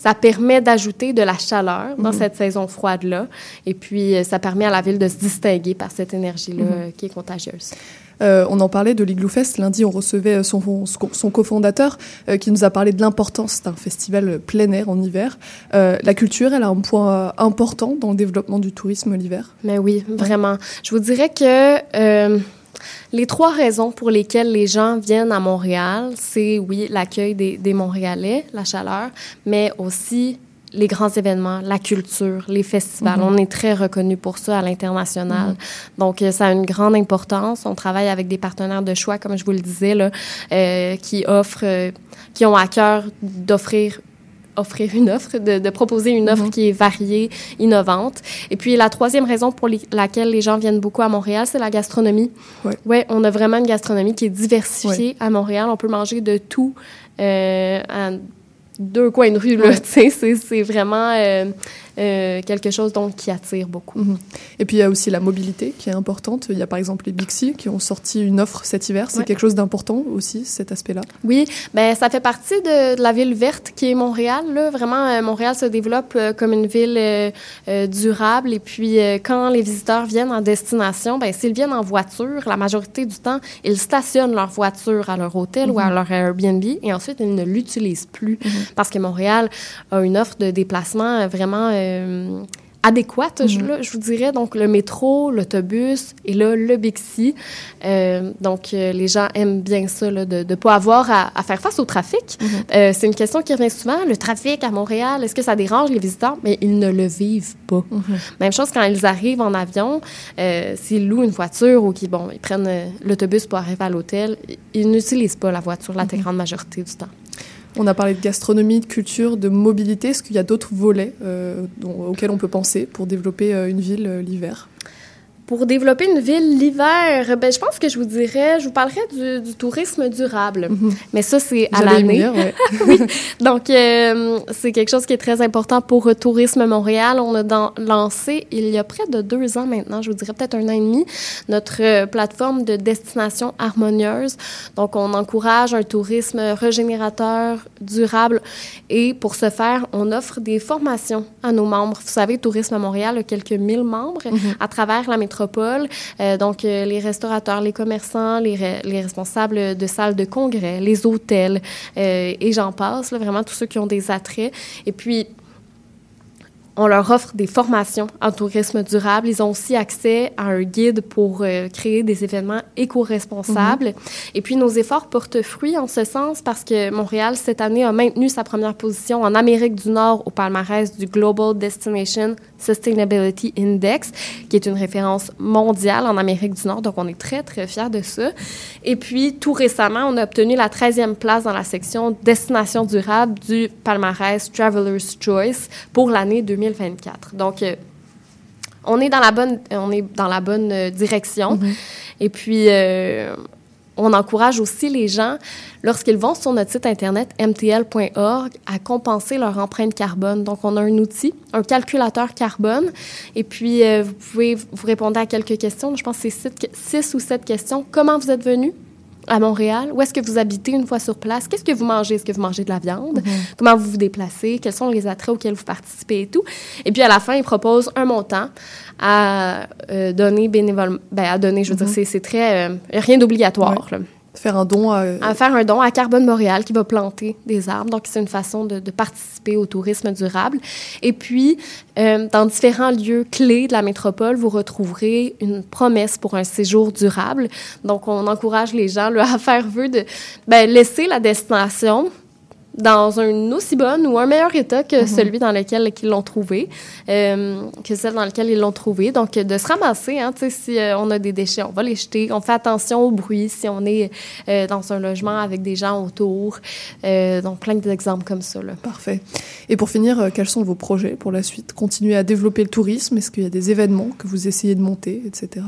D: ça permet d'ajouter de la chaleur dans
A: Mhm.
D: cette saison froide-là. Et puis, euh, ça permet à la ville de se distinguer par cette énergie-là
A: Mhm.
D: euh, qui est contagieuse.
A: Euh, on en parlait de l'Igloo Fest. Lundi, on recevait son, son, cofondateur euh, qui nous a parlé de l'importance d'un festival plein air en hiver. Euh, la culture, elle a un point important dans le développement du tourisme l'hiver.
D: Mais oui, vraiment. Je vous dirais que les trois raisons pour lesquelles les gens viennent à Montréal, c'est oui, l'accueil des, des Montréalais, la chaleur, mais aussi les grands événements, la culture, les festivals.
A: Mhm.
D: On est très reconnu pour ça à l'international. Donc, euh, ça a une grande importance. On travaille avec des partenaires de choix, comme je vous le disais, là, euh, qui offrent, euh, qui ont à cœur d'offrir offrir une offre, de, de proposer une offre
A: Mhm.
D: qui est variée, innovante. Et puis la troisième raison pour les- laquelle les gens viennent beaucoup à Montréal, c'est la gastronomie.
A: Ouais.
D: Ouais, on a vraiment une gastronomie qui est diversifiée à Montréal. On peut manger de tout euh, à deux coins de rue. Là,
A: Ouais.
D: tu sais, c'est vraiment euh, euh, quelque chose donc qui attire beaucoup.
A: Mhm. Et puis il y a aussi la mobilité qui est importante. Il y a par exemple les Bixi qui ont sorti une offre cet hiver. C'est
D: Ouais.
A: quelque chose d'important aussi, cet aspect-là.
D: Oui, ben ça fait partie de, de la ville verte qui est Montréal. Là. Vraiment, euh, Montréal se développe euh, comme une ville durable. Et puis, quand les visiteurs viennent en destination, ben s'ils viennent en voiture, la majorité du temps, ils stationnent leur voiture à leur hôtel ou à leur Airbnb et ensuite ils ne l'utilisent plus parce que Montréal a une offre de déplacement vraiment euh, adéquate, je, là, je vous dirais. Donc, le métro, l'autobus et là, le Bixi. Euh, donc, euh, les gens aiment bien ça, là, de ne pas avoir à, à faire face au trafic. Euh, c'est une question qui revient souvent. Le trafic à Montréal, est-ce que ça dérange les visiteurs? Mais ils ne le vivent pas. Même chose quand ils arrivent en avion, euh, s'ils louent une voiture ou qu'ils bon, ils prennent euh, l'autobus pour arriver à l'hôtel, ils n'utilisent pas la voiture la très grande majorité du temps.
A: On a parlé de gastronomie, de culture, de mobilité. Est-ce qu'il y a d'autres volets euh, auxquels on peut penser pour développer euh, une ville euh, l'hiver?
D: Pour développer une ville l'hiver, ben, je pense que je vous dirais, je vous parlerais du, du tourisme durable. Mais ça, c'est à l'année.
A: ouais.
D: Donc, euh, c'est quelque chose qui est très important pour euh, Tourisme Montréal. On a dans- lancé, il y a près de deux ans maintenant, je vous dirais peut-être un an et demi, notre euh, plateforme de destination harmonieuse. Donc, on encourage un tourisme régénérateur, durable. Et pour ce faire, on offre des formations à nos membres. Vous savez, Tourisme Montréal a quelques mille membres à travers la métropole. Euh, donc, euh, les restaurateurs, les commerçants, les, re- les responsables de salles de congrès, les hôtels, euh, et j'en passe, vraiment tous ceux qui ont des attraits. Et puis, on leur offre des formations en tourisme durable. Ils ont aussi accès à un guide pour euh, créer des événements éco-responsables. Et puis, nos efforts portent fruit en ce sens parce que Montréal, cette année, a maintenu sa première position en Amérique du Nord au palmarès du Global Destination Sustainability Index, qui est une référence mondiale en Amérique du Nord. Donc, on est très, très fiers de ça. Et puis, tout récemment, on a obtenu la 13e place dans la section Destination durable du palmarès Traveler's Choice pour l'année 2024. Donc, euh, on est dans la bonne, on est dans la bonne euh, direction. Et puis, euh, on encourage aussi les gens, lorsqu'ils vont sur notre site internet mtl.org, à compenser leur empreinte carbone. Donc, on a un outil, un calculateur carbone. Et puis, euh, vous pouvez vous répondre à quelques questions. Je pense que c'est six, six ou sept questions. Comment vous êtes venu? À Montréal? Où est-ce que vous habitez une fois sur place? Qu'est-ce que vous mangez? Est-ce que vous mangez de la viande? Comment vous vous déplacez? Quels sont les attraits auxquels vous participez et tout? Et puis, à la fin, ils proposent un montant à euh, donner bénévolement. Ben, à donner, je veux dire, c'est- c'est très... euh, rien d'obligatoire, là
A: Faire un don à...
D: à faire un don à Carbone Montréal qui va planter des arbres. Donc, c'est une façon de, de participer au tourisme durable. Et puis, euh, dans différents lieux clés de la métropole, vous retrouverez une promesse pour un séjour durable. Donc, on encourage les gens là, à faire vœu de ben, laisser la destination dans un aussi bon ou un meilleur état que celui dans lequel ils l'ont trouvé, euh, que celle dans lequel ils l'ont trouvé. Donc, de se ramasser, hein, si euh, on a des déchets, on va les jeter. On fait attention au bruit si on est euh, dans un logement avec des gens autour. Donc, plein d'exemples comme ça. Là.
A: Parfait. Et pour finir, quels sont vos projets pour la suite? Continuer à développer le tourisme? Est-ce qu'il y a des événements que vous essayez de monter, etc.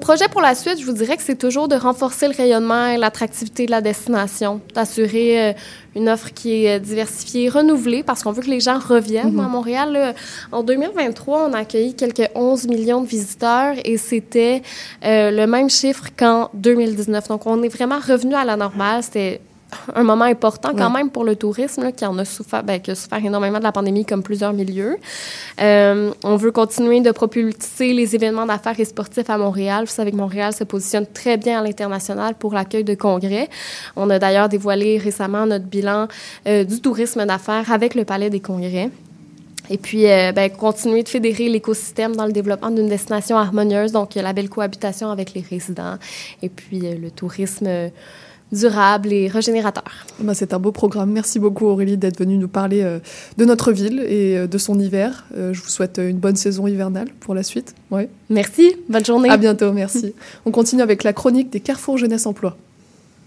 D: Projet pour la suite, je vous dirais que c'est toujours de renforcer le rayonnement et l'attractivité de la destination, d'assurer une offre qui est diversifiée, renouvelée, parce qu'on veut que les gens reviennent mm-hmm. à Montréal. En 2023, on a accueilli quelques 11 millions de visiteurs et c'était le même chiffre qu'en 2019. Donc, on est vraiment revenu à la normale. C'était un moment important quand même pour le tourisme qui en a souffert, ben, qui a souffert énormément de la pandémie comme plusieurs milieux. Euh, on veut continuer de propulser les événements d'affaires et sportifs à Montréal. Vous savez que Montréal se positionne très bien à l'international pour l'accueil de congrès. On a d'ailleurs dévoilé récemment notre bilan euh, du tourisme d'affaires avec le Palais des Congrès. Et puis, euh, ben, continuer de fédérer l'écosystème dans le développement d'une destination harmonieuse, donc la belle cohabitation avec les résidents, et puis le tourisme durable et régénérateur.
A: Bah, c'est un beau programme. Merci beaucoup Aurélie d'être venue nous parler euh, de notre ville et euh, de son hiver. Euh, je vous souhaite une bonne saison hivernale pour la suite.
D: Ouais. Merci, bonne journée.
A: À bientôt, merci. On continue avec la chronique des Carrefour Jeunesse Emploi.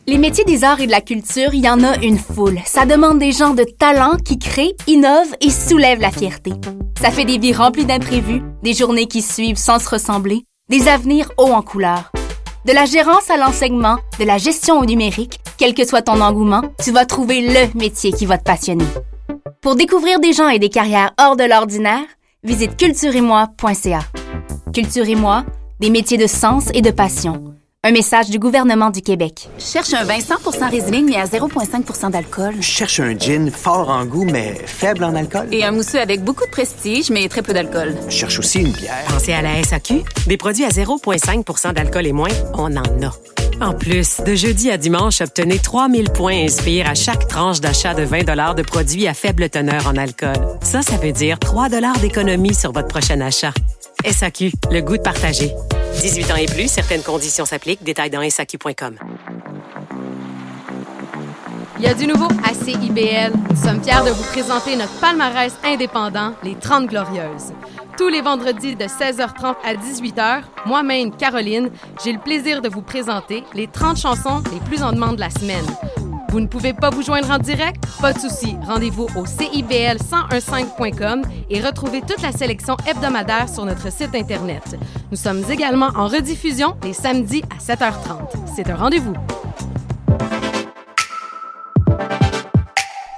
E: Les métiers des arts et de la culture, il y en a une foule. Ça demande des gens de talent qui créent, innovent et soulèvent la fierté. Ça fait des vies remplies d'imprévus, des journées qui suivent sans se ressembler, des avenirs hauts en couleurs. De la gérance à l'enseignement, de la gestion au numérique, quel que soit ton engouement, tu vas trouver le métier qui va te passionner. Pour découvrir des gens et des carrières hors de l'ordinaire, visite cultureetmoi.ca. Culture et moi, des métiers de sens et de passion. Un message du gouvernement du Québec.
F: Cherche un vin 100% Riesling, mais à 0,5 d'alcool.
G: Cherche un gin fort en goût, mais faible en alcool.
F: Et un mousseux avec beaucoup de prestige, mais très peu d'alcool.
G: Cherche aussi une bière.
H: Pensez à la SAQ. Des produits à 0,5% d'alcool et moins, on en a. En plus, de jeudi à dimanche, obtenez 3000 points Inspire à chaque tranche d'achat de 20 de produits à faible teneur en alcool. Ça, ça veut dire 3 d'économie sur votre prochain achat. SAQ, le goût de partager. 18 ans et plus, certaines conditions s'appliquent. Détails dans SAQ.com.
I: Il y a du nouveau à CIBL. Nous sommes fiers de vous présenter notre palmarès indépendant, les 30 Glorieuses. Tous les vendredis de 16h30 à 18h, moi-même, Caroline, j'ai le plaisir de vous présenter les 30 chansons les plus en demande de la semaine. Vous ne pouvez pas vous joindre en direct? Pas de souci. Rendez-vous au CIBL1015.com et retrouvez toute la sélection hebdomadaire sur notre site Internet. Nous sommes également en rediffusion les samedis à 7h30. C'est un rendez-vous.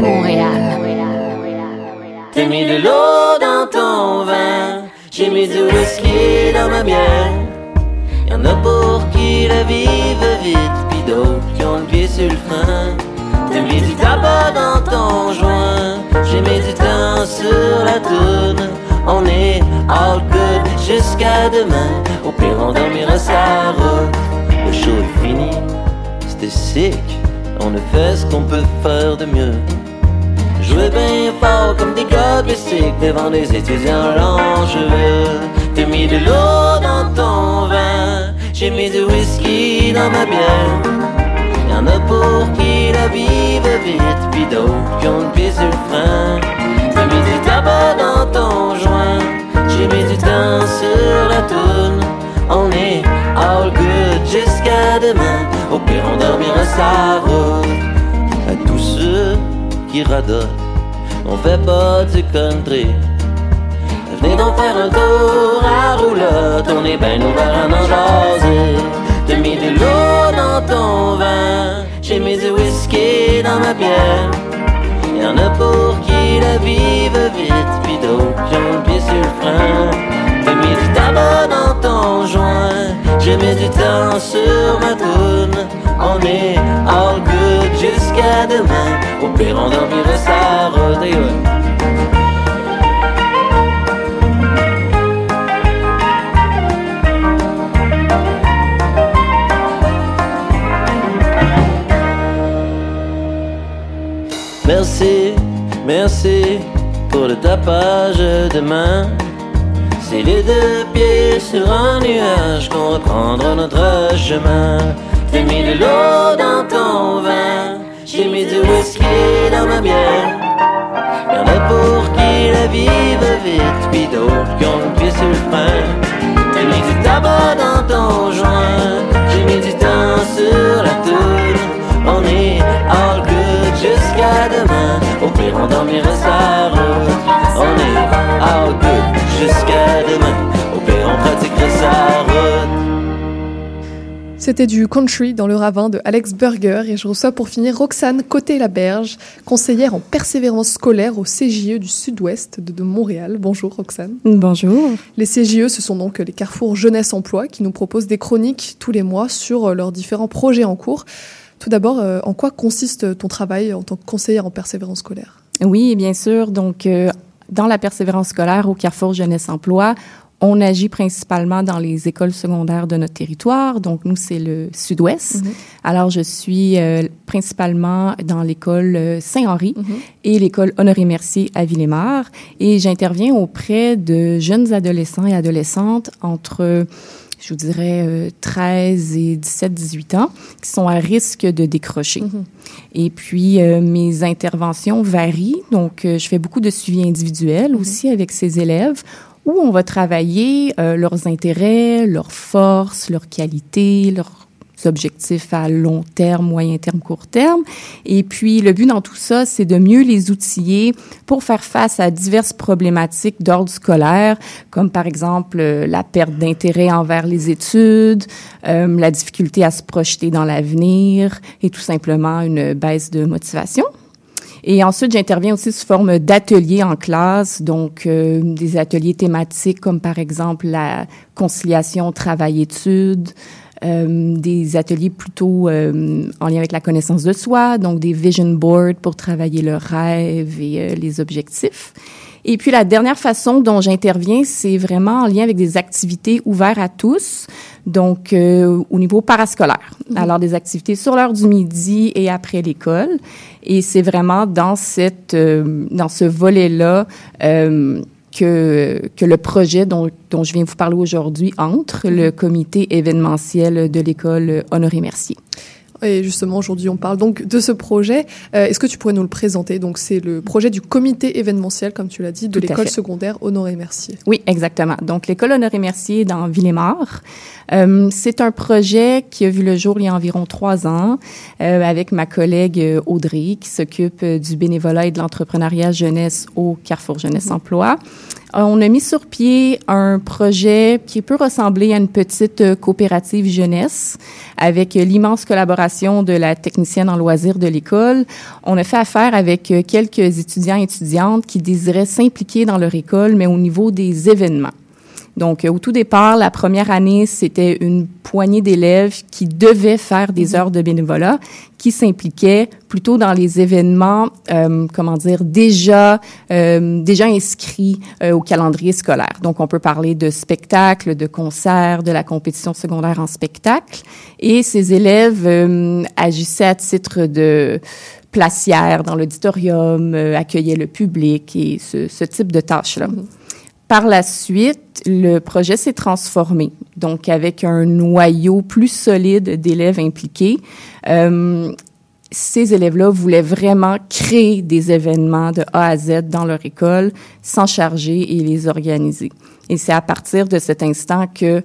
E: Montréal.
J: T'as mis de l'eau dans ton vin, j'ai mis du whisky dans ma bière. Y'en a pour qui la vivent vite, pis d'autres qui ont le pied sur le frein. T'as mis du tabac dans ton joint, j'ai mis du temps sur la toune. On est all good jusqu'à demain, au pire on dormira sa route. Le show est fini, c'était sick on a fait ce qu'on peut faire de mieux. Jouer bien fort comme des gars devant des étudiants langeveux. T'as mis de l'eau dans ton vin, j'ai mis du whisky dans ma bière. Y'en a pour qui la vivent vite, puis d'autres qui ont le pied sur le frein. T'as mis du tabac dans ton joint, j'ai mis du temps sur la toune. On est all good jusqu'à demain. Au pire, on dormira sa route. Qui radotent, on fait pas du country. Venez donc faire un tour à roulotte, on est ben ouvert à en jaser. T'as mis de l'eau dans ton vin, j'ai mis du whisky dans ma bière. Y'en a pour qui la vivent vite, puis d'autres qui ont le pied sur le frein. T'as mis du tabac dans ton joint, j'ai mis du temps sur ma toune. On est all good jusqu'à demain. Au pire, on dormira sa route Merci, merci pour le tapage de main. C'est les deux pieds sur un nuage qu'on reprendra notre chemin. T'as mis de l'eau dans ton vin, j'ai mis du whisky dans ma bière. Y'en a pour qui la vie va vite, puis d'autres qui ont le pied sur le frein. J'ai mis du tabac dans ton joint, j'ai mis du temps sur la tour. On est all good jusqu'à demain, au pire on dormira sa route. On est all good jusqu'à demain, au pire on pratiquera sa route.
A: C'était du country dans le ravin de Alex Burger et je reçois pour finir Roxane Côté-Laberge, conseillère en persévérance scolaire au CJE du Sud-Ouest de, Montréal. Bonjour Roxane.
K: Bonjour.
A: Les CJE, ce sont donc les carrefours jeunesse emploi qui nous proposent des chroniques tous les mois sur leurs différents projets en cours. Tout d'abord, euh, en quoi consiste ton travail en tant que conseillère en persévérance scolaire?
K: Oui, bien sûr. Donc, euh, dans la persévérance scolaire au Carrefour Jeunesse Emploi, on agit principalement dans les écoles secondaires de notre territoire. Donc, nous, c'est le sud-ouest. Mm -hmm. Alors, je suis euh, principalement dans l'école euh, Saint-Henri mm -hmm. et l'école Honoré-Mercier à Villemar. Et j'interviens auprès de jeunes adolescents et adolescentes entre je vous dirais, euh, 13 et 17, 18 ans, qui sont à risque de décrocher. Mm -hmm. Et puis, euh, mes interventions varient. Donc, euh, je fais beaucoup de suivi individuel mm -hmm. aussi avec ces élèves où on va travailler euh, leurs intérêts, leurs forces, leurs qualités, leurs objectifs à long terme, moyen terme, court terme. Et puis, le but dans tout ça, c'est de mieux les outiller pour faire face à diverses problématiques d'ordre scolaire, comme par exemple euh, la perte d'intérêt envers les études, euh, la difficulté à se projeter dans l'avenir et tout simplement une baisse de motivation. Et ensuite, j'interviens aussi sous forme d'ateliers en classe, donc euh, des ateliers thématiques comme par exemple la conciliation travail-études, euh, des ateliers plutôt euh, en lien avec la connaissance de soi, donc des vision boards pour travailler leurs rêves et euh, les objectifs. Et puis la dernière façon dont j'interviens, c'est vraiment en lien avec des activités ouvertes à tous, donc euh, au niveau parascolaire. Mmh. Alors des activités sur l'heure du midi et après l'école. Et c'est vraiment dans cette euh, dans ce volet-là euh, que, que le projet dont, dont je viens vous parler aujourd'hui entre le comité événementiel de l'école Honoré-Mercier.
A: Et justement, aujourd'hui, on parle donc de ce projet. Euh, Est-ce que tu pourrais nous le présenter? Donc, c'est le projet du comité événementiel, comme tu l'as dit, de l'école secondaire Honoré-Mercier.
K: Oui, exactement. Donc, l'école Honoré-Mercier dans Villemar. Euh, c'est un projet qui a vu le jour il y a environ trois ans euh, avec ma collègue Audrey, qui s'occupe du bénévolat et de l'entrepreneuriat jeunesse au Carrefour Jeunesse mm -hmm. Emploi. On a mis sur pied un projet qui peut ressembler à une petite coopérative jeunesse avec l'immense collaboration de la technicienne en loisirs de l'école. On a fait affaire avec quelques étudiants et étudiantes qui désiraient s'impliquer dans leur école, mais au niveau des événements. Donc, au tout départ, la première année, c'était une poignée d'élèves qui devaient faire des heures de bénévolat, qui s'impliquaient plutôt dans les événements, euh, comment dire, déjà euh, déjà inscrits euh, au calendrier scolaire. Donc, on peut parler de spectacles, de concerts, de la compétition secondaire en spectacle. Et ces élèves euh, agissaient à titre de placière dans l'auditorium, euh, accueillaient le public et ce, ce type de tâches-là. Mm -hmm. Par la suite, le projet s'est transformé, donc avec un noyau plus solide d'élèves impliqués. Euh, ces élèves-là voulaient vraiment créer des événements de A à Z dans leur école, s'en charger et les organiser. Et c'est à partir de cet instant que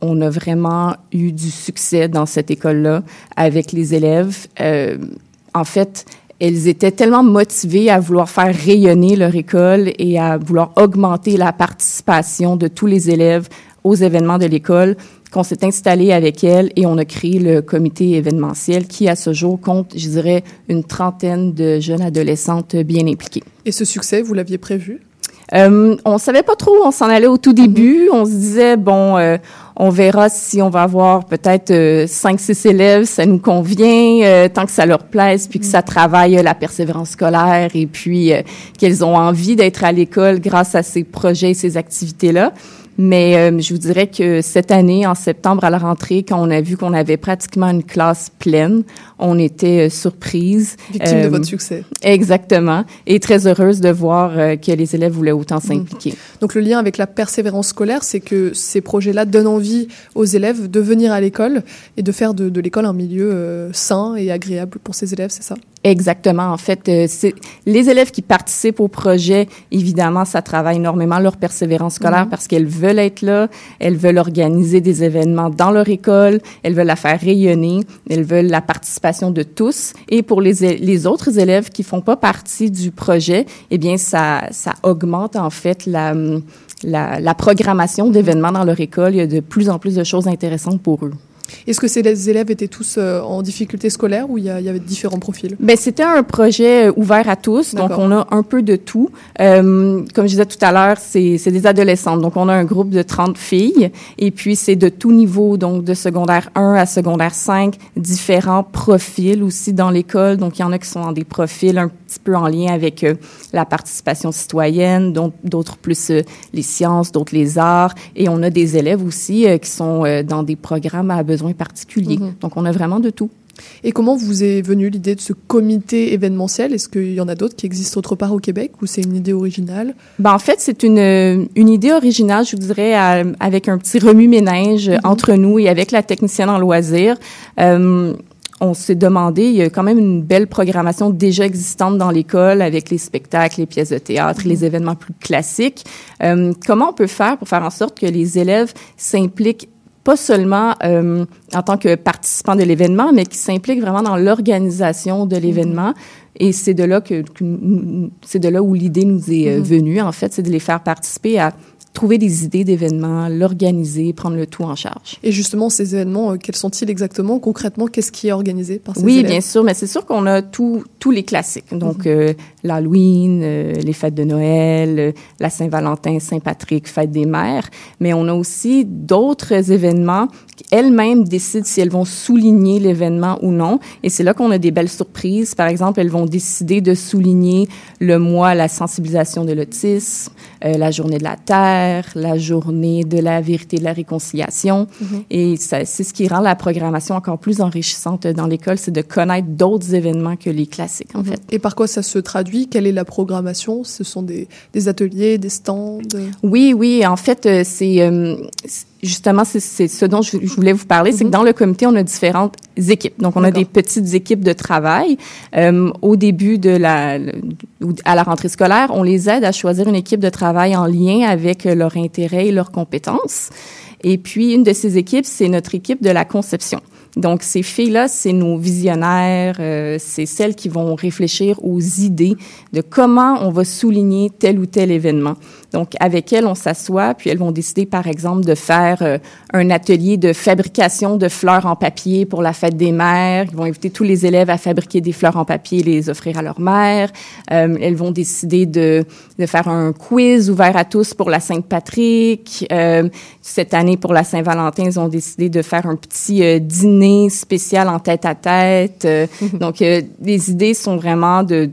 K: on a vraiment eu du succès dans cette école-là avec les élèves. Euh, en fait, elles étaient tellement motivées à vouloir faire rayonner leur école et à vouloir augmenter la participation de tous les élèves aux événements de l'école qu'on s'est installé avec elles et on a créé le comité événementiel qui, à ce jour, compte, je dirais, une trentaine de jeunes adolescentes bien impliquées.
A: Et ce succès, vous l'aviez prévu?
K: Euh, on savait pas trop où on s'en allait au tout début. On se disait, bon, euh, on verra si on va avoir peut-être euh, cinq, six élèves, ça nous convient, euh, tant que ça leur plaise, puis que ça travaille la persévérance scolaire et puis euh, qu'elles ont envie d'être à l'école grâce à ces projets et ces activités-là. Mais euh, je vous dirais que cette année, en septembre, à la rentrée, quand on a vu qu'on avait pratiquement une classe pleine, on était euh, surprise.
A: Victime euh, de votre succès.
K: Exactement. Et très heureuse de voir euh, que les élèves voulaient autant s'impliquer. Mmh.
A: Donc le lien avec la persévérance scolaire, c'est que ces projets-là donnent envie aux élèves de venir à l'école et de faire de, de l'école un milieu euh, sain et agréable pour ces élèves, c'est ça?
K: Exactement. En fait, euh, c'est les élèves qui participent au projet, évidemment, ça travaille énormément leur persévérance scolaire
A: Mhm.
K: parce qu'elles veulent être là, elles veulent organiser des événements dans leur école, elles veulent la faire rayonner, elles veulent la participation de tous. Et pour les, les autres élèves qui font pas partie du projet, eh bien, ça, ça augmente en fait la, la, la programmation d'événements dans leur école. Il y a de plus en plus de choses intéressantes pour eux.
A: Est-ce que ces élèves étaient tous euh, en difficulté scolaire ou il y, y avait différents profils?
K: Ben c'était un projet euh, ouvert à tous, donc on a un peu de tout. Euh, comme je disais tout à l'heure, c'est c'est des adolescentes, donc on a un groupe de 30 filles, et puis c'est de tout niveau, donc de secondaire 1 à secondaire 5, différents profils aussi dans l'école. Donc il y en a qui sont dans des profils un petit peu en lien avec euh, la participation citoyenne, d'autres plus les sciences, d'autres les arts, et on a des élèves aussi qui sont dans des programmes à besoins particuliers.
A: Mhm.
K: Donc on a vraiment de tout.
A: Et comment vous est venue l'idée de ce comité événementiel? Est-ce qu'il y en a d'autres qui existent autre part au Québec ou c'est une idée originale?
K: Ben, en fait, c'est une, euh, une idée originale, je vous dirais, à- avec un petit remue-ménage euh, entre nous et avec la technicienne en loisirs. Euh, on s'est demandé, il y a quand même une belle programmation déjà existante dans l'école avec les spectacles, les pièces de théâtre, les événements plus classiques. Euh, comment on peut faire pour faire en sorte que les élèves s'impliquent pas seulement euh, en tant que participants de l'événement, mais qui s'impliquent vraiment dans l'organisation de l'événement. Et c'est de là que, c'est de là où l'idée nous est euh,
A: Mhm.
K: venue. En fait, c'est de les faire participer à trouver des idées d'événements, l'organiser, prendre le tout en charge.
A: Et justement, ces événements, euh, quels sont-ils exactement? Concrètement, qu'est-ce qui est organisé par ces
K: Oui, bien sûr, mais c'est sûr qu'on a tous les classiques. Donc, euh, l'Halloween, euh, les fêtes de Noël, euh, la Saint-Valentin, Saint-Patrick, fête des mères. Mais on a aussi d'autres événements qui elles-mêmes décident si elles vont souligner l'événement ou non. Et c'est là qu'on a des belles surprises. Par exemple, elles vont décider de souligner le mois, la sensibilisation de l'autisme, euh, la journée de la Terre, la journée de la vérité et de la réconciliation.
A: Mhm.
K: Et c'est ce qui rend la programmation encore plus enrichissante dans l'école, c'est de connaître d'autres événements que les classiques, en fait.
A: Et par quoi ça se traduit? Quelle est la programmation? Ce sont des, des ateliers, des stands?
K: Oui, oui, en fait, euh, c'est euh, c'est- justement c'est ce dont je, je voulais vous parler, c'est que dans le comité, on a différentes équipes. Donc, on a des petites équipes de travail. Euh, au début de la, à la rentrée scolaire, on les aide à choisir une équipe de travail en lien avec leurs intérêts et leurs compétences. Et puis, une de ces équipes, c'est notre équipe de la conception. Donc, ces filles-là, c'est nos visionnaires, euh, c'est celles qui vont réfléchir aux idées de comment on va souligner tel ou tel événement. Donc, avec elles, on s'assoit, puis elles vont décider, par exemple, de faire euh, un atelier de fabrication de fleurs en papier pour la fête des mères. Ils vont inviter tous les élèves à fabriquer des fleurs en papier et les offrir à leur mère. Euh, elles vont décider de, de faire un quiz ouvert à tous pour la Sainte-Patrick. Euh, cette année, pour la Saint-Valentin, ils ont décidé de faire un petit dîner spécial en tête-à-tête. Euh, Donc, euh, les idées sont vraiment de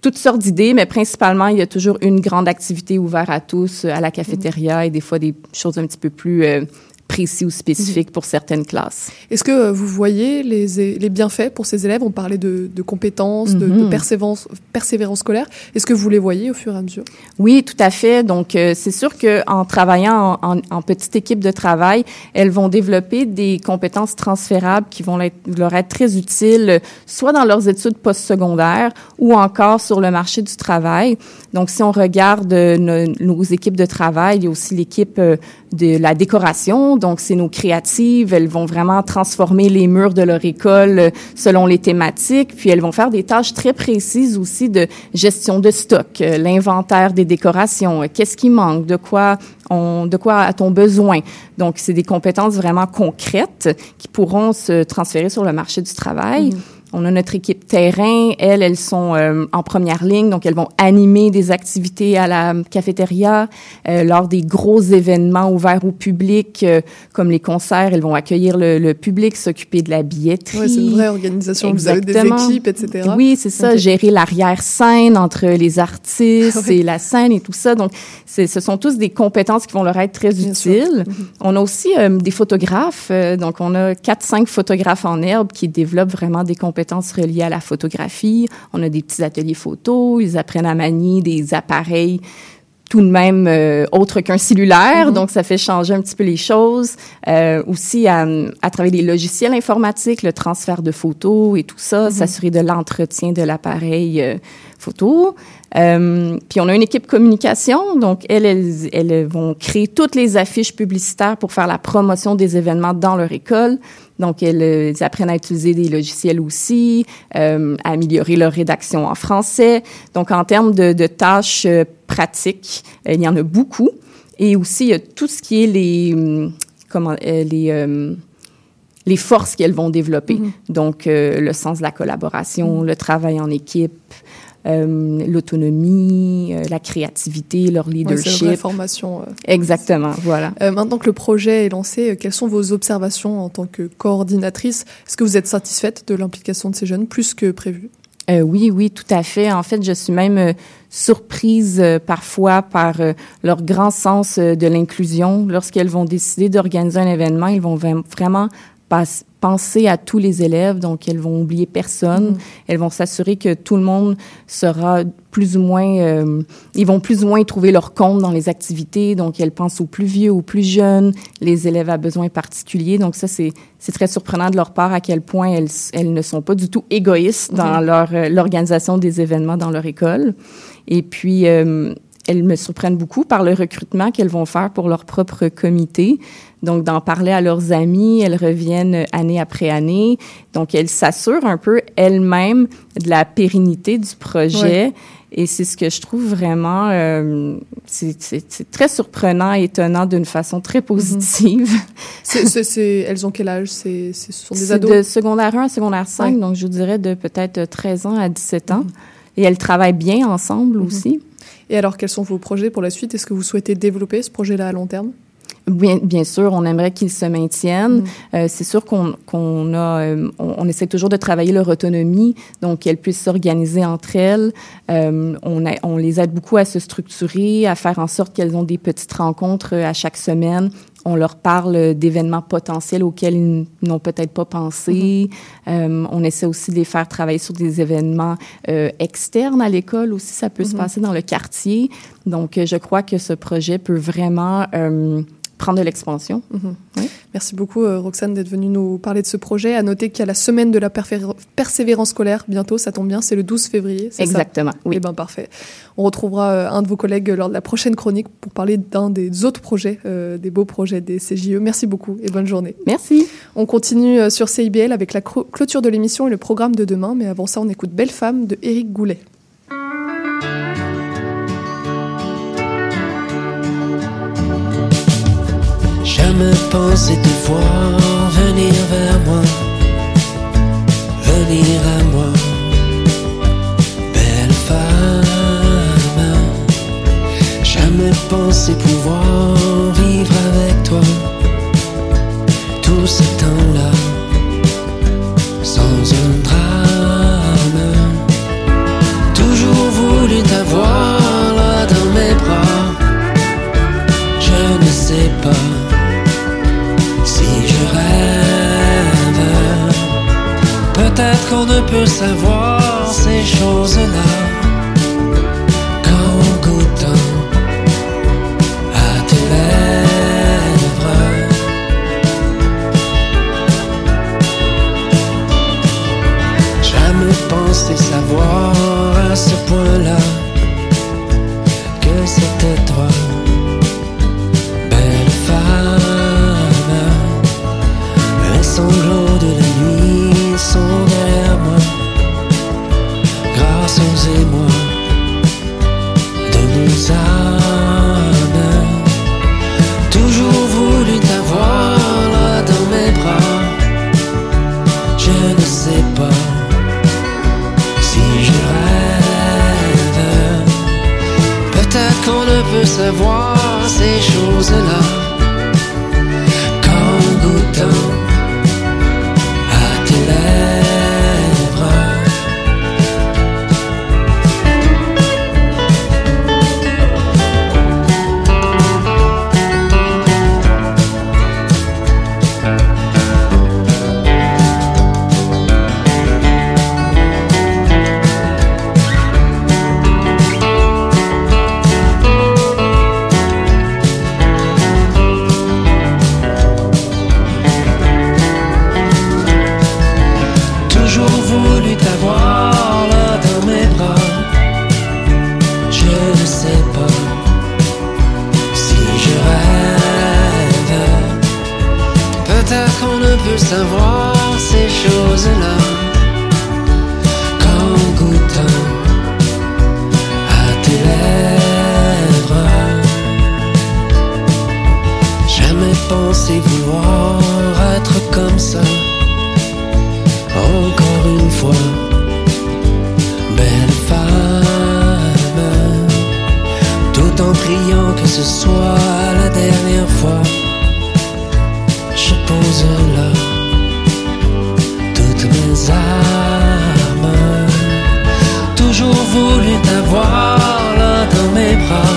K: toutes sortes d'idées, mais principalement, il y a toujours une grande activité ouverte à tous euh, à la cafétéria et des fois des choses un petit peu plus euh, précis ou spécifiques pour certaines classes.
A: Est-ce que euh, vous voyez les, les bienfaits pour ces élèves? On parlait de, de compétences, de, de
K: Mhm.
A: persévérance, persévérance scolaire. Est-ce que vous les voyez au fur et à mesure?
K: Oui, tout à fait. Donc, euh, c'est sûr que en travaillant en, en- en petite équipe de travail, elles vont développer des compétences transférables qui vont être- leur être très utiles, soit dans leurs études postsecondaires ou encore sur le marché du travail. Donc, si on regarde euh, nos, nos équipes de travail, il y a aussi l'équipe euh, de la décoration. Donc, c'est nos créatives. Elles vont vraiment transformer les murs de leur école euh, selon les thématiques. Puis, elles vont faire des tâches très précises aussi de gestion de stock, euh, l'inventaire des décorations, euh, qu'est-ce qui manque, de quoi on, de quoi a-t-on besoin. Donc, c'est des compétences vraiment concrètes qui pourront se transférer sur le marché du travail. On a notre équipe terrain. Elles, elles sont euh, en première ligne, donc elles vont animer des activités à la cafétéria euh, lors des gros événements ouverts au public, euh, comme les concerts. Elles vont accueillir le, le public, s'occuper de la billetterie.
A: Ouais, c'est une vraie organisation. Vous avez des
K: Exactement.
A: équipes, etc.
K: Oui, c'est ça. Gérer l'arrière-scène entre les artistes et la scène et tout ça. Donc, c'est- ce sont tous des compétences qui vont leur être très utiles.
A: Mhm.
K: On a aussi euh, des photographes. euh, donc, on a quatre, cinq photographes en herbe qui développent vraiment des compétences reliées à la photographie. On a des petits ateliers photos. Ils apprennent à manier des appareils tout de même euh, autre qu'un cellulaire, mm-hmm. donc ça fait changer un petit peu les choses. Euh, aussi à, à travers des logiciels informatiques, le transfert de photos et tout ça, mm-hmm. s'assurer de l'entretien de l'appareil euh, photo. Euh, puis on a une équipe communication, donc elles, elles, elles, vont créer toutes les affiches publicitaires pour faire la promotion des événements dans leur école. Donc elles, elles apprennent à utiliser des logiciels aussi, euh, à améliorer leur rédaction en français. Donc en termes de, de tâches euh, pratiques, euh, il y en a beaucoup. Et aussi il y a tout ce qui est les hum, comment euh, les les forces qu'elles vont développer. Mm -hmm. Donc, euh, le sens de la collaboration, mm -hmm. le travail en équipe, euh, l'autonomie, euh, la créativité, leur leadership.
A: Ouais, formation. Euh.
K: Exactement, voilà.
A: Maintenant que le projet est lancé, quelles sont vos observations en tant que coordinatrice? Est-ce que vous êtes satisfaite de l'implication de ces jeunes plus que prévu?
K: Euh, oui, oui, tout à fait. En fait, je suis même euh, surprise euh, parfois par leur grand sens de l'inclusion. Lorsqu'elles vont décider d'organiser un événement, ils vont vraiment penser à tous les élèves, donc elles vont oublier personne. Mmh. Elles vont s'assurer que tout le monde sera plus ou moins, euh, ils vont plus ou moins trouver leur compte dans les activités. Donc elles pensent aux plus vieux, aux plus jeunes, les élèves à besoins particuliers. Donc ça c'est c'est très surprenant de leur part à quel point elles elles ne sont pas du tout égoïstes dans mmh. leur euh, l'organisation des événements dans leur école. Et puis euh, elles me surprennent beaucoup par le recrutement qu'elles vont faire pour leur propre comité. Donc, d'en parler à leurs amis, elles reviennent année après année. Donc, elles s'assurent un peu elles-mêmes de la pérennité du projet. Ouais. Et c'est ce que je trouve vraiment, euh, c'est très surprenant et étonnant d'une façon très positive. Mm
A: -hmm. c est, c est, elles ont quel âge? C'est, ce sont des ados?
K: de secondaire 1 à secondaire 5, ouais. donc je dirais de peut-être 13 ans à 17 ans. Mm -hmm. Et elles travaillent bien ensemble mm -hmm. aussi.
A: Et alors, quels sont vos projets pour la suite? Est-ce que vous souhaitez développer ce projet-là à long terme?
K: Bien, bien sûr, on aimerait qu'ils se maintiennent. Mmh. Euh, c'est sûr qu'on qu'on a, euh, on, on, essaie toujours de travailler leur autonomie, donc qu'elles puissent s'organiser entre elles. Euh, on, a, on les aide beaucoup à se structurer, à faire en sorte qu'elles ont des petites rencontres à chaque semaine. On leur parle d'événements potentiels auxquels ils n'ont peut-être pas pensé. Mmh. Euh, on essaie aussi de les faire travailler sur des événements euh, externes à l'école aussi. Ça peut mmh. se passer dans le quartier. Donc, je crois que ce projet peut vraiment euh, prendre de l'expansion.
A: Oui. Merci beaucoup, euh, Roxane, d'être venue nous parler de ce projet. À noter qu'il y a la semaine de la persévérance scolaire bientôt, ça tombe bien, c'est le 12 février.
K: Exactement,
A: ça? Oui. Eh bien, parfait. On retrouvera euh, un de vos collègues lors de la prochaine chronique pour parler d'un des autres projets, euh, des beaux projets des CJE. Merci beaucoup et bonne journée.
K: Merci.
A: On continue sur CIBL avec la clôture de l'émission et le programme de demain, mais avant ça, on écoute Belle Femme de Éric Goulet.
C: Jamais pensé te voir venir vers moi, venir à moi, belle femme. Jamais pensé pouvoir vivre avec toi tout ce temps-là, sans un drame. Toujours voulu t'avoir Peut-être qu'on ne peut savoir ces choses-là qu'en goûtant à tes lèvres. Jamais pensé savoir à ce point-là que c'était toi. Belle femme, les sanglots de la nuit sont moi grâce aux émois de nos âmes. Toujours voulu t'avoir là dans mes bras. Je ne sais pas si je rêve. Peut-être qu'on ne peut savoir ces choses-là en priant que ce soit la dernière fois. Je pose là toutes mes armes, toujours voulu t'avoir là dans mes bras.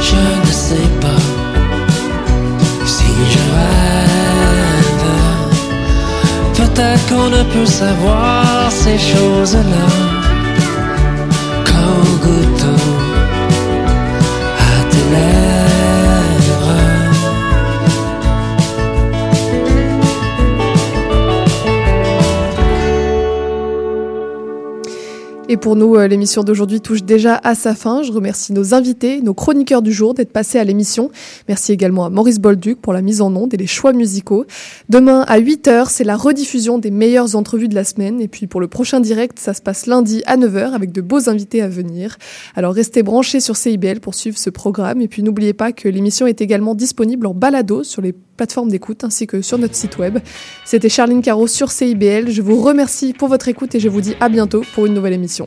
C: Je ne sais pas si je rêve. Peut-être qu'on ne peut savoir ces choses-là qu'en goûtant
A: pour nous, euh, l'émission d'aujourd'hui touche déjà à sa fin. Je remercie nos invités, nos chroniqueurs du jour d'être passés à l'émission. Merci également à Maurice Bolduc pour la mise en onde et les choix musicaux. Demain à 8h, c'est la rediffusion des meilleures entrevues de la semaine. Et puis pour le prochain direct, ça se passe lundi à 9h avec de beaux invités à venir. Alors restez branchés sur CIBL pour suivre ce programme. Et puis n'oubliez pas que l'émission est également disponible en balado sur les plateformes d'écoute ainsi que sur notre site web. C'était Charline Caro sur CIBL. Je vous remercie pour votre écoute et je vous dis à bientôt pour une nouvelle émission.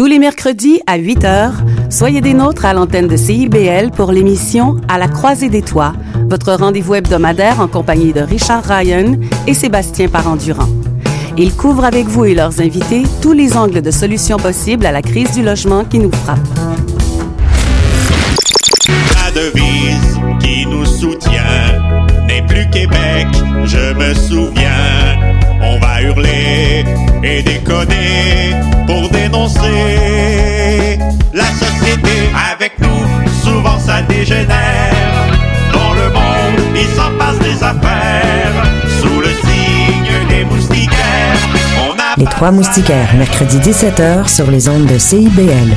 L: Tous les mercredis à 8 h, soyez des nôtres à l'antenne de CIBL pour l'émission À la croisée des toits, votre rendez-vous hebdomadaire en compagnie de Richard Ryan et Sébastien Parent-Durand. Ils couvrent avec vous et leurs invités tous les angles de solutions possibles à la crise du logement qui nous frappe.
M: La devise qui nous soutient n'est plus Québec, je me souviens. On va hurler et déconner pour dénoncer la société. Avec nous, souvent ça dégénère. Dans le monde, il s'en passe des affaires. Sous le signe des moustiquaires, on a
N: Les Trois Moustiquaires, mercredi 17h sur les ondes de CIBL.